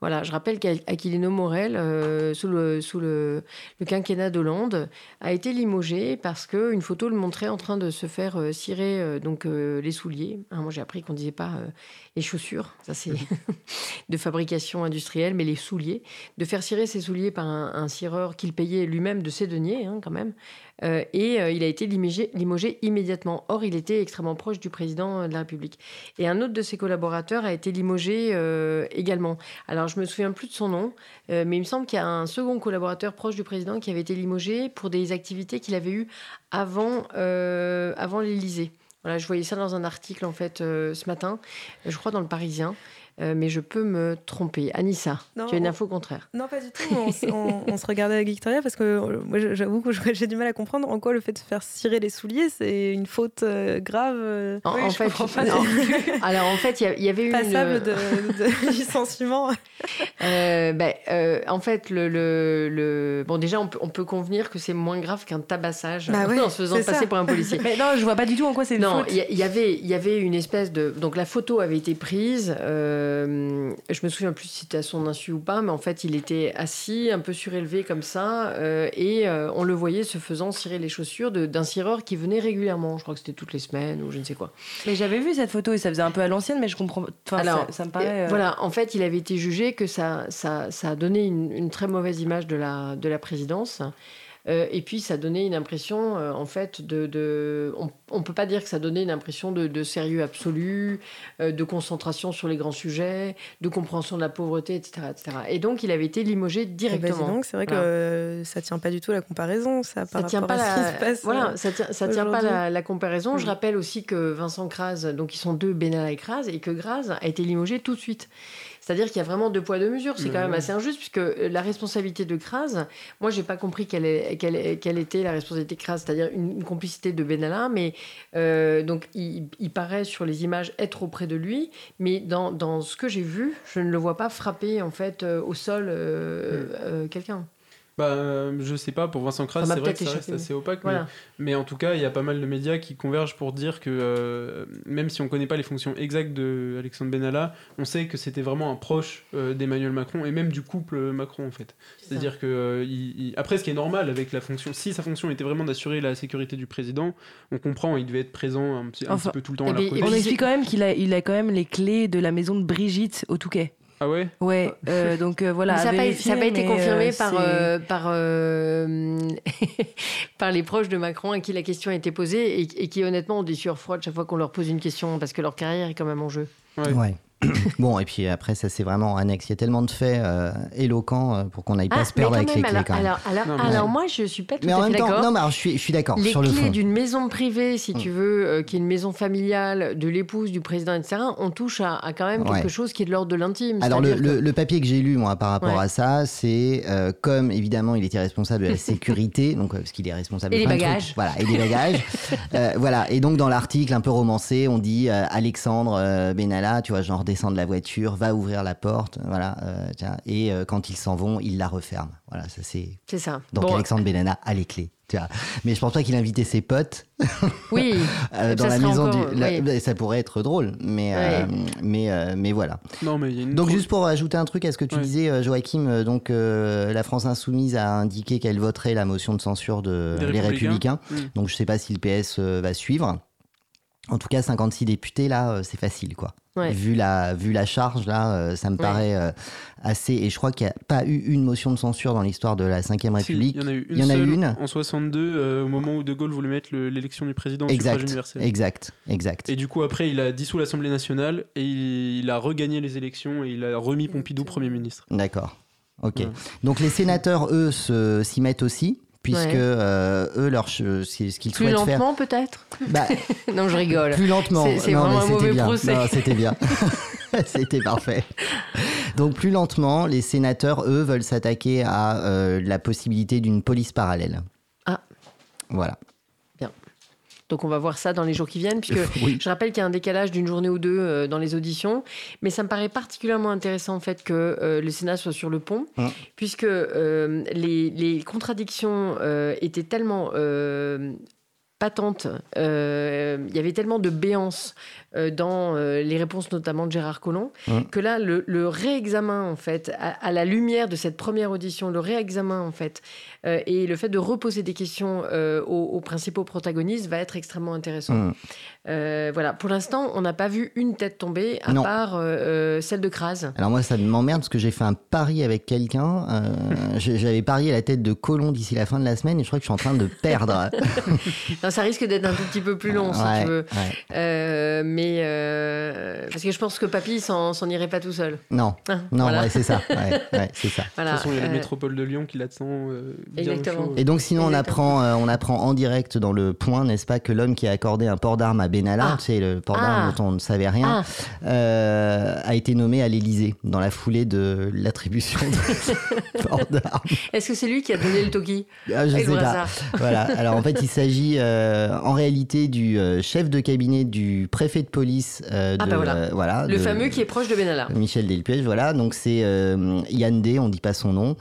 Voilà, je rappelle qu'Aquilino Morel, euh, sous, le, sous le, quinquennat d'Hollande, a été limogé parce qu'une photo le montrait en train de se faire euh, cirer euh, donc, les souliers. Hein, moi, j'ai appris qu'on ne disait pas les chaussures, ça c'est de fabrication industrielle, mais les souliers. De faire cirer ses souliers par un, cireur qu'il payait lui-même de ses deniers, hein, quand même. Euh, et euh, il a été limogé, immédiatement. Or, il était extrêmement proche du président de la République. Et un autre de ses collaborateurs a été limogé euh, également. Alors, je me souviens plus de son nom, mais il me semble qu'il y a un second collaborateur proche du président qui avait été limogé pour des activités qu'il avait eues avant, avant l'Élysée. Voilà, je voyais ça dans un article en fait ce matin, je crois dans le Parisien. Euh, mais je peux me tromper. Anissa, tu as une info contraire. Non, pas du tout. On, se regardait avec Victoria parce que euh, moi, j'avoue que j'ai du mal à comprendre en quoi le fait de faire cirer les souliers, c'est une faute euh, grave. En, fait, alors en fait, il y, avait une passable de, de licenciement. Ben, en fait, le, le, bon déjà, on peut, on peut convenir que c'est moins grave qu'un tabassage bah en se faisant passer pour un policier. mais non, je vois pas du tout en quoi c'est une non, il y, avait, il y avait une espèce de donc la photo avait été prise. euh, je me souviens plus si c'était à son insu ou pas, mais en fait, il était assis, un peu surélevé comme ça, euh, et euh, on le voyait se faisant cirer les chaussures d'un cireur qui venait régulièrement. Je crois que c'était toutes les semaines ou je ne sais quoi. Mais j'avais vu cette photo et ça faisait un peu à l'ancienne, mais je comprends. Alors, ça, me paraît. Voilà, en fait, il avait été jugé que ça, ça, ça a donné une, une, très mauvaise image de la, de la présidence. Euh, et puis, ça donnait une impression, euh, en fait, de. on ne peut pas dire que ça donnait une impression de, sérieux absolu, euh, de concentration sur les grands sujets, de compréhension de la pauvreté, etc. etc. Et donc, il avait été limogé eh ben, directement. donc, c'est vrai que ça tient pas du tout la comparaison, ça, par ça tient pas la... Voilà, ça tient, ça tient pas la, comparaison. Je mm. rappelle aussi que Vincent Kras, donc ils sont deux, Benalla et Kras, et que Graz a été limogé tout de suite. C'est-à-dire qu'il y a vraiment deux poids, deux mesures. C'est quand même assez injuste, puisque la responsabilité de Kras, moi, j'ai pas compris quelle, est, quelle, quelle, était la responsabilité de Kras, c'est-à-dire une, complicité de Benalla, mais euh, donc il, paraît sur les images être auprès de lui, mais dans, dans ce que j'ai vu, je ne le vois pas frapper en fait euh, au sol euh, quelqu'un. Bah, euh, je sais pas, pour Vincent Kras, c'est vrai que ça reste assez opaque, mais, en tout cas, il y a pas mal de médias qui convergent pour dire que euh, même si on connaît pas les fonctions exactes de Alexandre Benalla, on sait que c'était vraiment un proche euh, d'Emmanuel Macron et même du couple Macron en fait. C'est-à-dire que après, ce qui est normal avec la fonction, si sa fonction était vraiment d'assurer la sécurité du président, on comprend, il devait être présent un, petit, peu tout le temps. À eh on explique quand même qu'il a, il a quand même les clés de la maison de Brigitte au Touquet. Ah ouais? Ouais, euh, donc euh, voilà. ça n'a pas, été confirmé euh, par, par, par les proches de Macron à qui la question a été posée et, qui honnêtement ont des sueurs froides chaque fois qu'on leur pose une question parce que leur carrière est quand même en jeu. ouais. bon, et puis après, ça c'est vraiment annexe. Il y a tellement de faits euh, éloquents euh, pour qu'on n'aille pas ah, se perdre avec les clés. Alors, quand même. alors, alors, moi, je suis pas tout mais à fait d'accord. Non, mais je suis, je suis d'accord sur le fond. Les clés d'une maison privée, si tu mm. veux, euh, qui est une maison familiale de l'épouse, du président, etc., on touche à, quand même quelque chose qui est de l'ordre de l'intime. Alors, le, le, papier que j'ai lu, moi, par rapport à ça, c'est comme, évidemment, il était responsable de la sécurité, donc, parce qu'il est responsable et de les bagages. Voilà, et des bagages. voilà, et donc, dans l'article un peu romancé, on dit Alexandre Benalla, tu vois, genre, descend de la voiture, va ouvrir la porte, voilà, euh, et euh, quand ils s'en vont, il la referme. Voilà, ça c'est. C'est ça. Donc Alexandre Benana a les clés. Tu vois. Mais je pense pas qu'il invitait ses potes. Oui. Euh, dans la maison du. Ça pourrait être drôle, mais mais mais voilà. Non, mais y a donc juste pour ajouter un truc à ce que tu disais, Joachim, donc la France insoumise a indiqué qu'elle voterait la motion de censure de les Républicains. Mm. Donc je sais pas si le PS va suivre. En tout cas, 56 députés, là, c'est facile, quoi. Vu, la, vu la charge, là, euh, ça me paraît euh, assez. Et je crois qu'il n'y a pas eu une motion de censure dans l'histoire de la Ve République. il y en a eu une, en a une. en 62, euh, au moment où De Gaulle voulait mettre l'élection du président exact, suffrage universel. Exact, exact. Et du coup, après, il a dissous l'Assemblée nationale et il, a regagné les élections et il a remis Pompidou Premier ministre. D'accord. Ok. Donc les sénateurs, eux, s'y mettent aussi puisque euh, eux, leur, ce qu'ils souhaitent faire... Plus lentement, peut-être? Bah, Non, je rigole. Plus lentement. C'est vraiment un mauvais bien. procès. C'était bien. c'était parfait. Donc, plus lentement, les sénateurs, eux, veulent s'attaquer à euh, la possibilité d'une police parallèle. Ah. Voilà. Donc on va voir ça dans les jours qui viennent, puisque je rappelle qu'il y a un décalage d'une journée ou deux euh, dans les auditions. Mais ça me paraît particulièrement intéressant en fait que euh, le Sénat soit sur le pont, hein. puisque euh, les, les, contradictions étaient tellement patentes, il y avait tellement de béance dans les réponses notamment de Gérard Collomb, que là, le, réexamen, en fait, à, la lumière de cette première audition, le réexamen, en fait, euh, et le fait de reposer des questions euh, aux, principaux protagonistes va être extrêmement intéressant. Mmh. Euh, voilà, pour l'instant, on n'a pas vu une tête tomber à part celle de Kras. Alors moi, ça m'emmerde parce que j'ai fait un pari avec quelqu'un. J'avais parié la tête de Colomb d'ici la fin de la semaine et je crois que je suis en train de perdre. non, ça risque d'être un tout petit peu plus long si tu veux. mais parce que je pense que Papy s'en irait pas tout seul. Non, hein, non, c'est ça. c'est ça. De toute façon, il y a la métropole de Lyon qui l'attend Exactement. Et donc, sinon, on apprend, euh, on apprend en direct dans le point, n'est-ce pas, que l'homme qui a accordé un port d'armes à Benalla, c'est ah. le port d'armes ah. dont on ne savait rien, ah. euh, a été nommé à l'Élysée dans la foulée de l'attribution de port d'armes. Est-ce que c'est lui qui a donné le toki Je sais pas. Voilà. Alors, en fait, il s'agit euh, en réalité du chef de cabinet du préfet de police. de, bah voilà. le fameux qui est proche de Benalla. Michel Delpech, voilà. Donc, c'est Yann D, on dit pas son nom,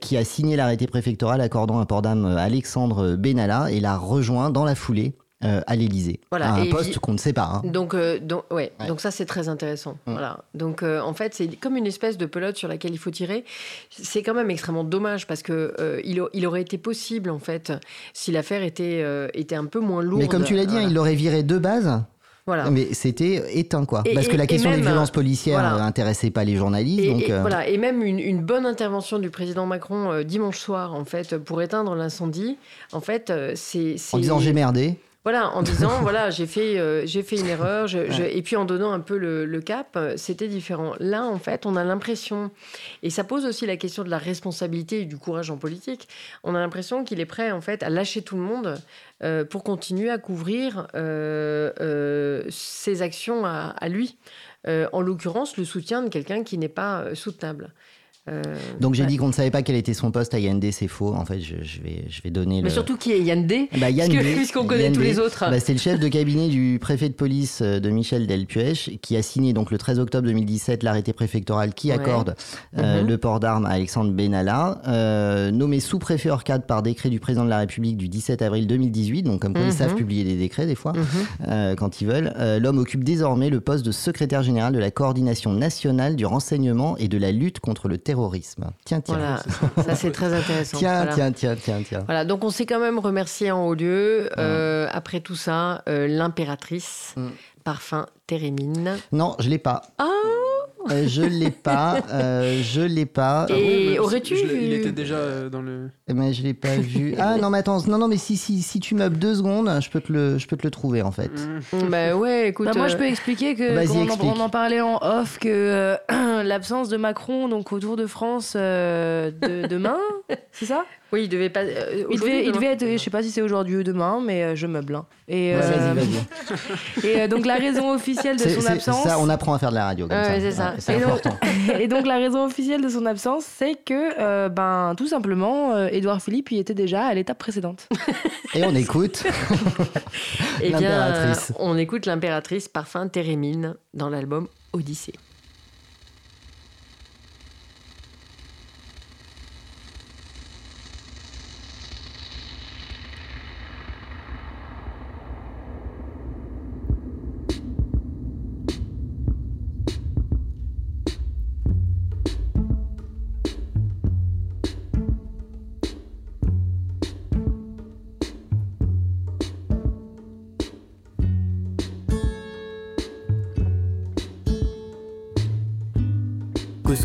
qui a signé l'arrêté préfectoral accordant un port d'âme à Alexandre Benalla et l'a rejoint dans la foulée euh, à l'Élysée, voilà. un poste qu'on ne sait pas. Hein. Donc, euh, donc, ouais. donc ça c'est très intéressant. Mm. Voilà. Donc euh, en fait c'est comme une espèce de pelote sur laquelle il faut tirer. C'est quand même extrêmement dommage parce que il, il, aurait été possible en fait si l'affaire était était un peu moins lourde. Mais comme tu l'as dit, hein, il l'aurait viré de base. Voilà. Mais c'était éteint, quoi. Parce que la question des violences policières n'intéressait pas les journalistes. Et, donc, voilà. et même une, une, bonne intervention du président Macron dimanche soir, en fait, pour éteindre l'incendie, en fait, c'est. En disant j'ai merdé. Voilà, en disant, voilà, j'ai fait, euh, j'ai fait une erreur, et puis en donnant un peu le, cap, euh, c'était différent. Là, en fait, on a l'impression, et ça pose aussi la question de la responsabilité et du courage en politique, on a l'impression qu'il est prêt, en fait, à lâcher tout le monde euh, pour continuer à couvrir ses actions à, à lui. en l'occurrence, le soutien de quelqu'un qui n'est pas soutenable. Euh, Donc j'ai dit qu'on ne savait pas quel était son poste à Yann D, c'est faux. En fait, je, vais, je vais donner. Mais surtout qui est Yann D? Bah, Puisqu'on connaît tous les autres. Bah, c'est le chef de cabinet du préfet de police euh, de Michel Delpuech qui a signé donc le 13 octobre 2017 l'arrêté préfectoral qui accorde euh, mhm. le port d'armes à Alexandre Benalla, nommé sous-préfet hors cadre par décret du président de la République du 17 avril 2018. Donc comme ils savent mhm. publier des décrets des fois mhm. quand ils veulent. L'homme occupe désormais le poste de secrétaire général de la coordination nationale du renseignement et de la lutte contre le terrorisme terrorisme. Tiens, tiens. Voilà, ça c'est très intéressant. Tiens, tiens, tiens, tiens, tiens. Voilà, donc on s'est quand même remercié en haut lieu. Euh, après tout ça, euh, l'impératrice, mm. parfum Térémine. Non, je l'ai pas. Ah euh, je l'ai pas, euh, je l'ai pas. Et ah aurais-tu Il était déjà euh, dans le. Eh ben, je l'ai pas vu. Ah non, mais attends, non, non, mais si, si, si tu meubles deux secondes, je peux te le, je peux te le trouver en fait. Mm. bah ouais, écoute. Bah, moi, je peux expliquer que on, en, parlait en off que l'absence de Macron donc autour de France de, demain, c'est ça? Oui, il devait pas. Euh, il, devait, il, devait, être. Je sais pas si c'est aujourd'hui ou demain, mais euh, je meuble. Hein. Et, euh, et donc la raison officielle de son absence. Ça, on apprend à faire de la radio. Comme c'est ça. et donc la raison officielle de son absence, c'est que, ben, tout simplement, Édouard Philippe y était déjà à l'étape précédente. et on écoute. Eh l'impératrice. On écoute l'impératrice parfum Térémine dans l'album Odyssée.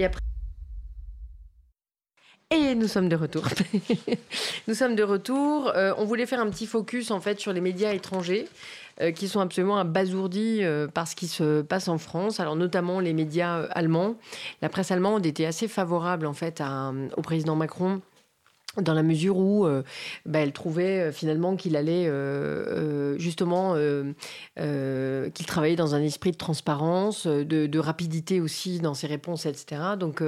Et après. Et nous sommes de retour. nous sommes de retour. Euh, on voulait faire un petit focus en fait sur les médias étrangers euh, qui sont absolument abasourdis euh, par ce qui se passe en France. Alors notamment les médias allemands. La presse allemande était assez favorable en fait au président Macron dans la mesure où euh, bah, elle trouvait euh, finalement qu'il allait euh, justement qu'il travaillait dans un esprit de transparence, de, rapidité aussi dans ses réponses, etc. Donc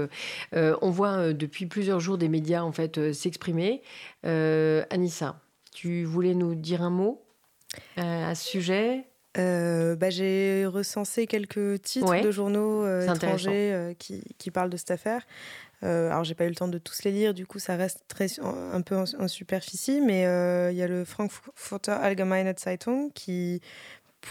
on voit depuis plusieurs jours des médias en fait s'exprimer. Anissa, tu voulais nous dire un mot à ce sujet? Bah, J'ai recensé quelques titres de journaux étrangers qui, qui, parlent de cette affaire. Euh, alors, j'ai pas eu le temps de tous les lire, du coup, ça reste très, un peu en, superficie, mais euh, il y a le Frankfurter Allgemeine Zeitung qui,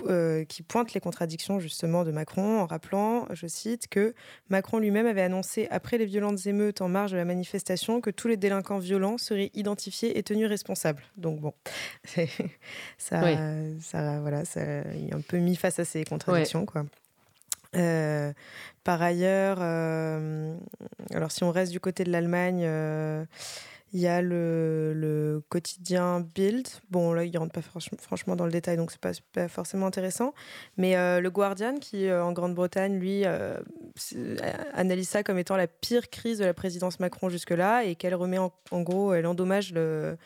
euh, qui pointe les contradictions justement de Macron en rappelant, je cite, que Macron lui-même avait annoncé après les violentes émeutes en marge de la manifestation que tous les délinquants violents seraient identifiés et tenus responsables. Donc bon, ça, ça, voilà, ça, il est un peu mis face à ces contradictions, quoi. Euh, par ailleurs, euh, alors si on reste du côté de l'Allemagne, euh, il y a le, quotidien Bild. Bon, là, il ne rentre pas franchement dans le détail, donc c'est pas, pas forcément intéressant. Mais le Guardian, qui en Grande-Bretagne, lui, analyse ça comme étant la pire crise de la présidence Macron jusque-là et qu'elle remet en, en gros, elle endommage le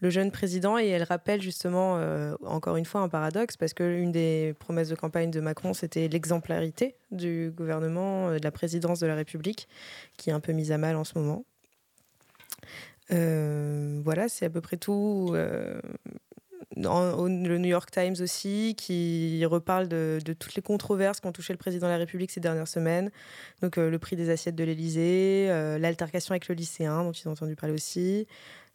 le jeune président et elle rappelle justement, euh, encore une fois, un paradoxe parce qu'une des promesses de campagne de Macron, c'était l'exemplarité du gouvernement, euh, de la présidence de la République, qui est un peu mise à mal en ce moment. Euh, voilà, c'est à peu près tout. le New York Times aussi, qui reparle de, toutes les controverses qu'ont touché le président de la République ces dernières semaines. Donc le prix des assiettes de l'Élysée, l'altercation avec le lycéen, dont ils ont entendu parler aussi,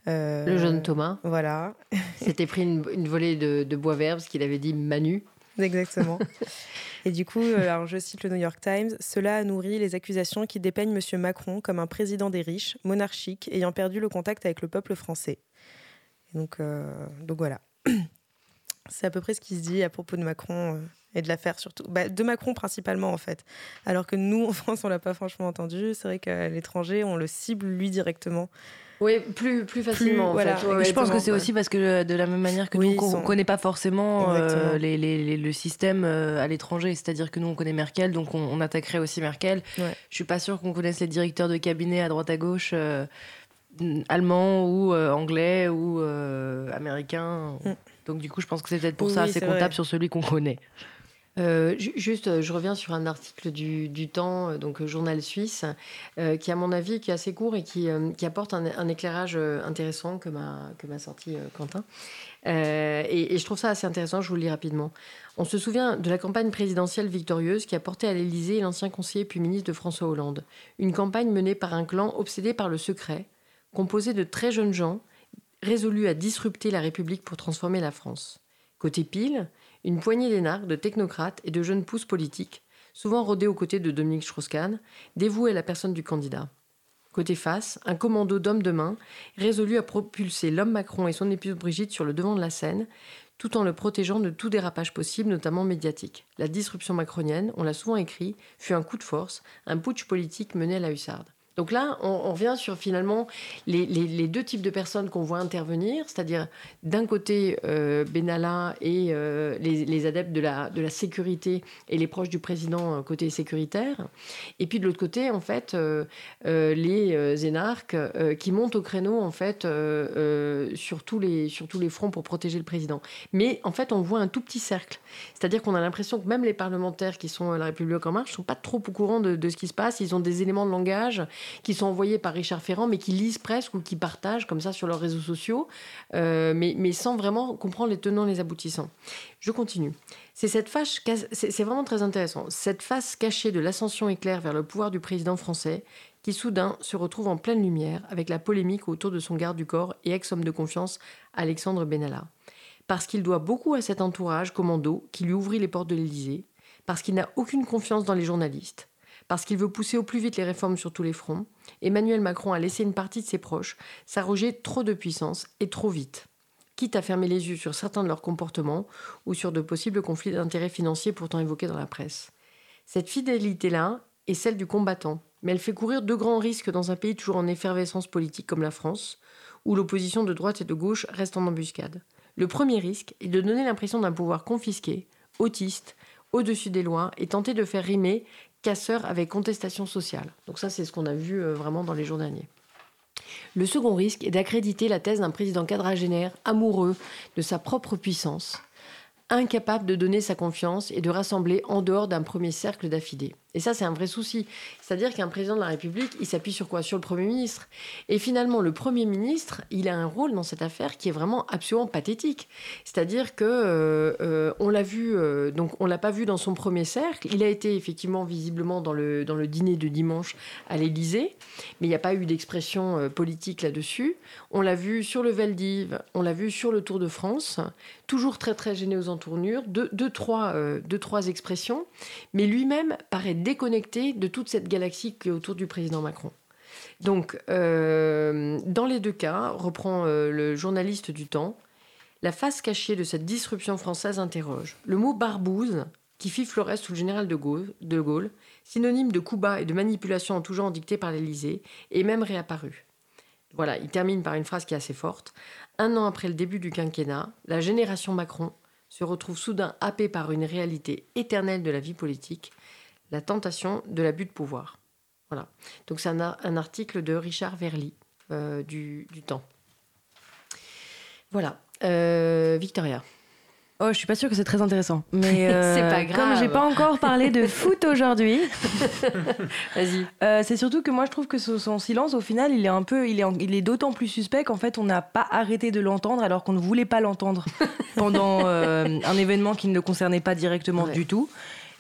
euh, le jeune Thomas. Voilà. S'était pris une, volée de, bois vert parce qu'il avait dit Manu. Exactement. Et du coup, euh, alors je cite le New York Times, cela a nourri les accusations qui dépeignent M. Macron comme un président des riches, monarchique, ayant perdu le contact avec le peuple français. donc, euh, donc voilà. C'est à peu près ce qui se dit à propos de Macron et de l'affaire surtout. Bah, de Macron principalement en fait. Alors que nous, en France, on l'a pas franchement entendu. C'est vrai qu'à l'étranger, on le cible lui directement. Oui, plus, plus facilement. voilà. je pense que c'est aussi parce que de la même manière que nous, on ne connaît pas forcément euh, les, les, le système euh, à l'étranger. C'est-à-dire que nous, on connaît Merkel, donc on, attaquerait aussi Merkel. Je Je suis pas sûre qu'on connaisse les directeurs de cabinet à droite à gauche. Euh, allemands ou anglais ou américains. Mm. Donc du coup, je pense que c'est peut-être pour ça, c'est comptable sur celui qu'on connaît. Euh, juste, euh, je reviens sur un article du, Temps, euh, donc journal suisse, qui à mon avis qui est assez court et qui, qui apporte un, éclairage intéressant que m'a que m'a sorti Quentin. Et, et, je trouve ça assez intéressant. Je vous le lis rapidement. On se souvient de la campagne présidentielle victorieuse qui a porté à l'Élysée l'ancien conseiller puis ministre de François Hollande. Une campagne menée par un clan obsédé par le secret, composé de très jeunes gens résolus à disrupter la République pour transformer la France. Côté pile, une poignée d'énarques, de technocrates et de jeunes pousses politiques, souvent rodés aux côtés de Dominique Strauss-Kahn, dévoués la personne du candidat. Côté face, un commando d'hommes de main, résolu à propulser l'homme Macron et son épouse Brigitte sur le devant de la scène, tout en le protégeant de tout dérapage possible, notamment médiatique. La disruption macronienne, on l'a souvent écrit, fut un coup de force, un putsch politique mené à la hussarde. Donc là, on, revient sur finalement les, deux types de personnes qu'on voit intervenir, c'est-à-dire d'un côté euh, Benalla et euh, les, adeptes de la, sécurité et les proches du président euh, côté sécuritaire, et puis de l'autre côté, en fait, les énarques qui montent au créneau en fait sur, tous les, sur tous les fronts pour protéger le président. Mais en fait, on voit un tout petit cercle, c'est-à-dire qu'on a l'impression que même les parlementaires qui sont à la République en marche sont pas trop au courant de ce qui se passe, ils ont des éléments de langage qui sont envoyés par Richard Ferrand, mais qui lisent presque ou qui partagent comme ça sur leurs réseaux sociaux, euh, mais, sans vraiment comprendre les tenants, les aboutissants. Je continue. C'est cette face, c'est vraiment très intéressant. Cette face cachée de l'ascension éclair vers le pouvoir du président français, qui soudain se retrouve en pleine lumière avec la polémique autour de son garde du corps et ex-homme de confiance Alexandre Benalla. Parce qu'il doit beaucoup à cet entourage commando qui lui ouvrit les portes de l'Élysée, parce qu'il n'a aucune confiance dans les journalistes, parce qu'il veut pousser au plus vite les réformes sur tous les fronts, Emmanuel Macron a laissé une partie de ses proches s'arroger trop de puissance et trop vite, quitte à fermer les yeux sur certains de leurs comportements ou sur de possibles conflits d'intérêts financiers pourtant évoqués dans la presse. Cette fidélité-là est celle du combattant, mais elle fait courir deux grands risques dans un pays toujours en effervescence politique comme la France, où l'opposition de droite et de gauche reste en embuscade. Le premier risque est de donner l'impression d'un pouvoir confisqué, autiste, au-dessus des lois, et tenter de faire rimer casseur avec contestation sociale. Donc ça, c'est ce qu'on a vu euh, vraiment dans les jours derniers. Le second risque est d'accréditer la thèse d'un président quadragénaire amoureux de sa propre puissance, incapable de donner sa confiance et de rassembler en dehors d'un premier cercle d'affidés. Et ça, c'est un vrai souci. C'est-à-dire qu'un président de la République, il s'appuie sur quoi? Sur le Premier ministre. Et finalement, le Premier ministre, il a un rôle dans cette affaire qui est vraiment absolument pathétique. C'est-à-dire que euh, euh, on l'a vu, euh, donc on l'a pas vu dans son premier cercle. Il a été effectivement visiblement dans le, dans le dîner de dimanche à l'Élysée, mais il n'y a pas eu d'expression politique là-dessus. On l'a vu sur le Veldiv, on l'a vu sur le Tour de France, toujours très très gêné aux entournures, deux, deux, trois, deux trois expressions, mais lui-même paraît déconnecté de toute cette galaxie qui est autour du président Macron. Donc, euh, dans les deux cas, reprend euh, le journaliste du temps, la face cachée de cette disruption française interroge. Le mot barbouze, qui fit Flores sous le général de Gaulle, synonyme de coup bas et de manipulation en tout genre dictée par l'Élysée, est même réapparu. Voilà, il termine par une phrase qui est assez forte. Un an après le début du quinquennat, la génération Macron se retrouve soudain happée par une réalité éternelle de la vie politique, la tentation de l'abus de pouvoir. Voilà. Donc c'est un, article de Richard Verly euh, du, Temps. Voilà. Euh, Victoria. Oh, je suis pas sûre que c'est très intéressant. Mais c'est pas grave. Comme j'ai pas encore parlé de foot aujourd'hui, vas-y. Euh, c'est surtout que moi je trouve que son, silence, au final, il est un peu, il est, il est d'autant plus suspect qu'en fait on n'a pas arrêté de l'entendre alors qu'on ne voulait pas l'entendre pendant un événement qui ne le concernait pas directement du tout.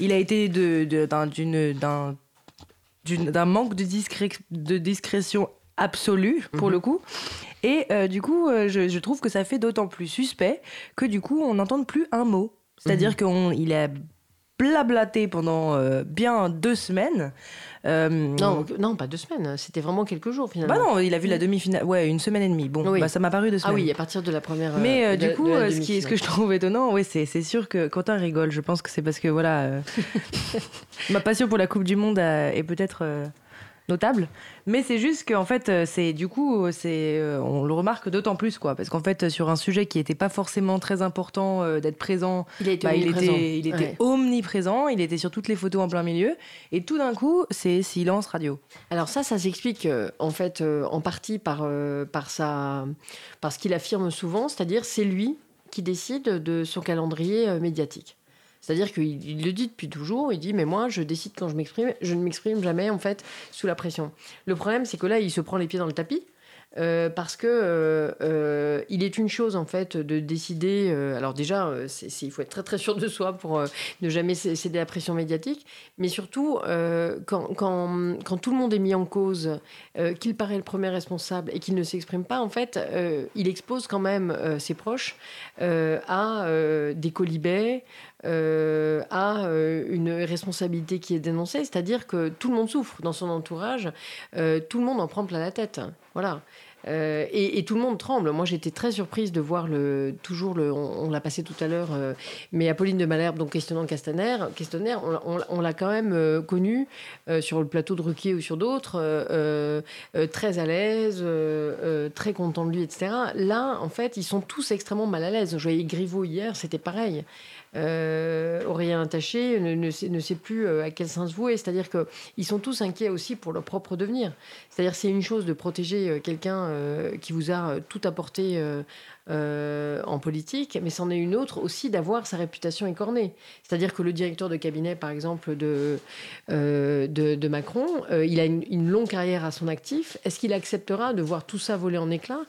Il a été d'un manque de, de, discrétion absolue, pour mhm. le coup. Et euh, du coup, euh, je, trouve que ça fait d'autant plus suspect que du coup, on n'entende plus un mot. C'est-à-dire mhm. qu'il a blablaté pendant euh, bien deux semaines. Euh, non, non, pas deux semaines. C'était vraiment quelques jours finalement. Bah non, il a vu la demi-finale. Ouais, une semaine et demie. Bon, bah, ça m'a paru deux semaines. Ah oui, à partir de la première. Mais euh, du coup, ce, qui, ce que je trouve étonnant, oui, c'est, c'est sûr que Quentin rigole. Je pense que c'est parce que voilà, ma passion pour la Coupe du Monde est peut-être notable. Mais c'est juste qu'en fait, euh, c'est du coup, c'est, euh, on le remarque d'autant plus, quoi, parce qu'en fait, sur un sujet qui n'était pas forcément très important euh, d'être présent, il, bah, il était, il était omniprésent, il était sur toutes les photos en plein milieu, et tout d'un coup, c'est silence radio. Alors ça, ça s'explique en fait en partie par par sa, par ce qu'il affirme souvent, c'est-à-dire c'est lui qui décide de son calendrier médiatique. C'est-à-dire qu'il le dit depuis toujours, il dit mais moi je décide quand je m'exprime, je ne m'exprime jamais en fait sous la pression. Le problème c'est que là il se prend les pieds dans le tapis. Euh, parce que euh, euh, il est une chose en fait de décider. alors déjà, il faut être très très sûr de soi pour ne jamais céder à la pression médiatique, mais surtout quand, quand, tout le monde est mis en cause, qu'il paraît le premier responsable et qu'il ne s'exprime pas, en fait, il expose quand même ses proches à des colibets, euh, a euh, une responsabilité qui est dénoncée, c'est-à-dire que tout le monde souffre dans son entourage, euh, tout le monde en prend plein la tête. Voilà. et, tout le monde tremble. Moi, j'étais très surprise de voir le, toujours le, on, l'a passé tout à l'heure, mais Apolline de Malherbe, donc questionnant Castaner, questionnaire, on, l'a quand même connu sur le plateau de Ruquier ou sur d'autres, très à l'aise, très content de lui, etc. Là, en fait, ils sont tous extrêmement mal à l'aise. Je voyais Griveaux hier, c'était pareil euh, Aurélien Taché ne, sait, plus euh, à quel sens vouer. C'est-à-dire qu'ils sont tous inquiets aussi pour leur propre devenir. C'est-à-dire c'est une chose de protéger euh, quelqu'un euh, qui vous a tout apporté en politique, mais c'en est une autre aussi d'avoir sa réputation écornée. C'est-à-dire que le directeur de cabinet, par exemple, de, de, de, Macron, il a une, une, longue carrière à son actif. Est-ce qu'il acceptera de voir tout ça voler en éclats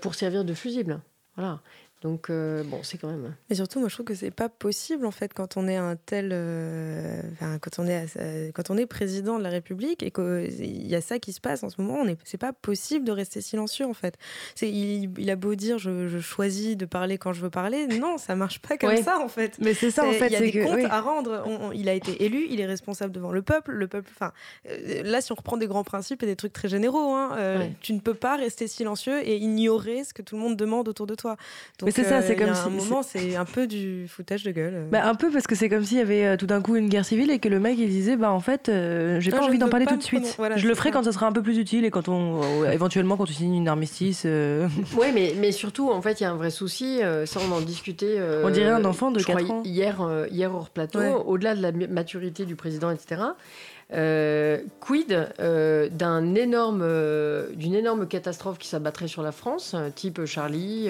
pour servir de fusible? Voilà. Donc, euh, bon, c'est quand même. Et surtout, moi, je trouve que c'est pas possible, en fait, quand on est un tel. Euh, quand, on est, quand on est président de la République et qu'il y a ça qui se passe en ce moment, c'est pas possible de rester silencieux, en fait. Il, il a beau dire je, choisis de parler quand je veux parler. Non, ça marche pas comme ça, en fait. Mais c'est ça, en fait. Il y a des comptes à rendre. il a été élu, il est responsable devant le peuple. Le peuple. Enfin, euh, là, si on reprend des grands principes et des trucs très généraux, hein, tu ne peux pas rester silencieux et ignorer ce que tout le monde demande autour de toi. Donc, Mais c'est ça, c'est comme si. un moment, c'est un peu du foutage de gueule. Bah, un peu parce que c'est comme s'il y avait tout d'un coup une guerre civile et que le mec il disait bah en fait j'ai pas envie d'en parler tout de suite. je le ferai quand ça sera un peu plus utile et quand on éventuellement quand tu signes une armistice. Oui, mais mais surtout en fait il y a un vrai souci. ça on en discutait. on dirait un enfant de 4 ans. Hier hier hors plateau, au-delà de la maturité du président etc. Euh, quid euh, d'un énorme, euh, d'une énorme catastrophe qui s'abattrait sur la France, type Charlie,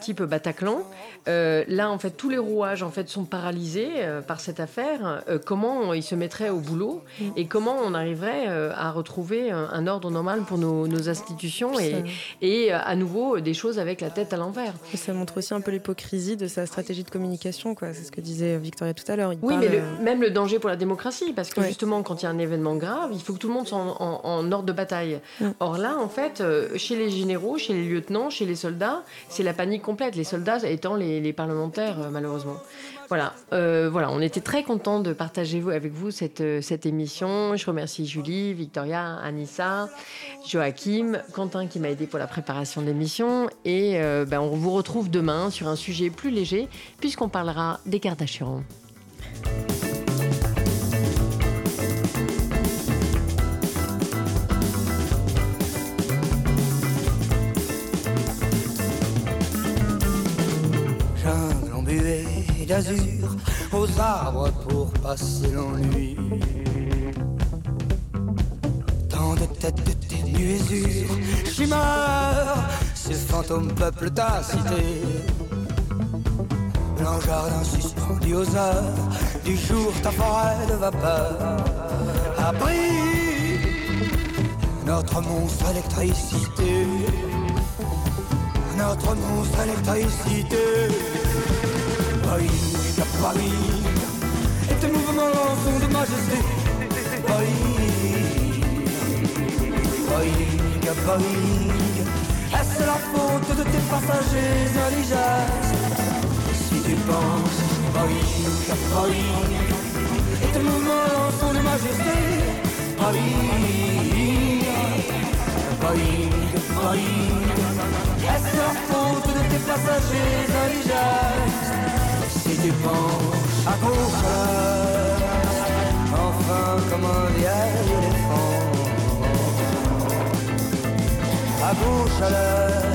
type Bataclan. là, en fait, tous les rouages en fait sont paralysés par cette affaire. comment ils se mettraient au boulot et comment on arriverait à retrouver un, ordre normal pour nos, institutions et, et, à nouveau des choses avec la tête à l'envers. Ça montre aussi un peu l'hypocrisie de sa stratégie de communication, quoi. C'est ce que disait Victoria tout à l'heure. Oui, mais même le danger pour la démocratie, parce que justement, quand il y a un événement grave, il faut que tout le monde soit en, ordre de bataille. Or là, en fait, euh, chez les généraux, chez les lieutenants, chez les soldats, c'est la panique complète. Les soldats étant les, parlementaires, euh, malheureusement. Voilà, euh, voilà, on était très contents de partager avec vous cette, cette émission. Je remercie Julie, Victoria, Anissa, Joachim, Quentin qui m'a aidé pour la préparation de l'émission. Et ben, on vous retrouve demain sur un sujet plus léger, puisqu'on parlera des Kardashians. Aux arbres pour passer l'ennui. Tant de têtes de tes nuésures, chimères, ces fantômes peuplent ta cité. Blanc jardin suspendu aux heures du jour, ta forêt de vapeur. Abri notre monstre électricité. Notre monstre électricité. Boeing, Boeing, et tes mouvements sont de majesté. Boeing, Boeing, Boeing, est-ce la faute de tes passagers indigènes? Si tu penses, Boeing, Boeing, et tes mouvements sont de majesté. Boeing, Boeing, Boeing, est-ce la faute de tes passagers indigènes? Si tu penches à gauche enfin comme un vieil éléphant, à à l'est,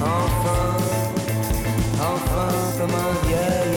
enfin, enfin comme un vieil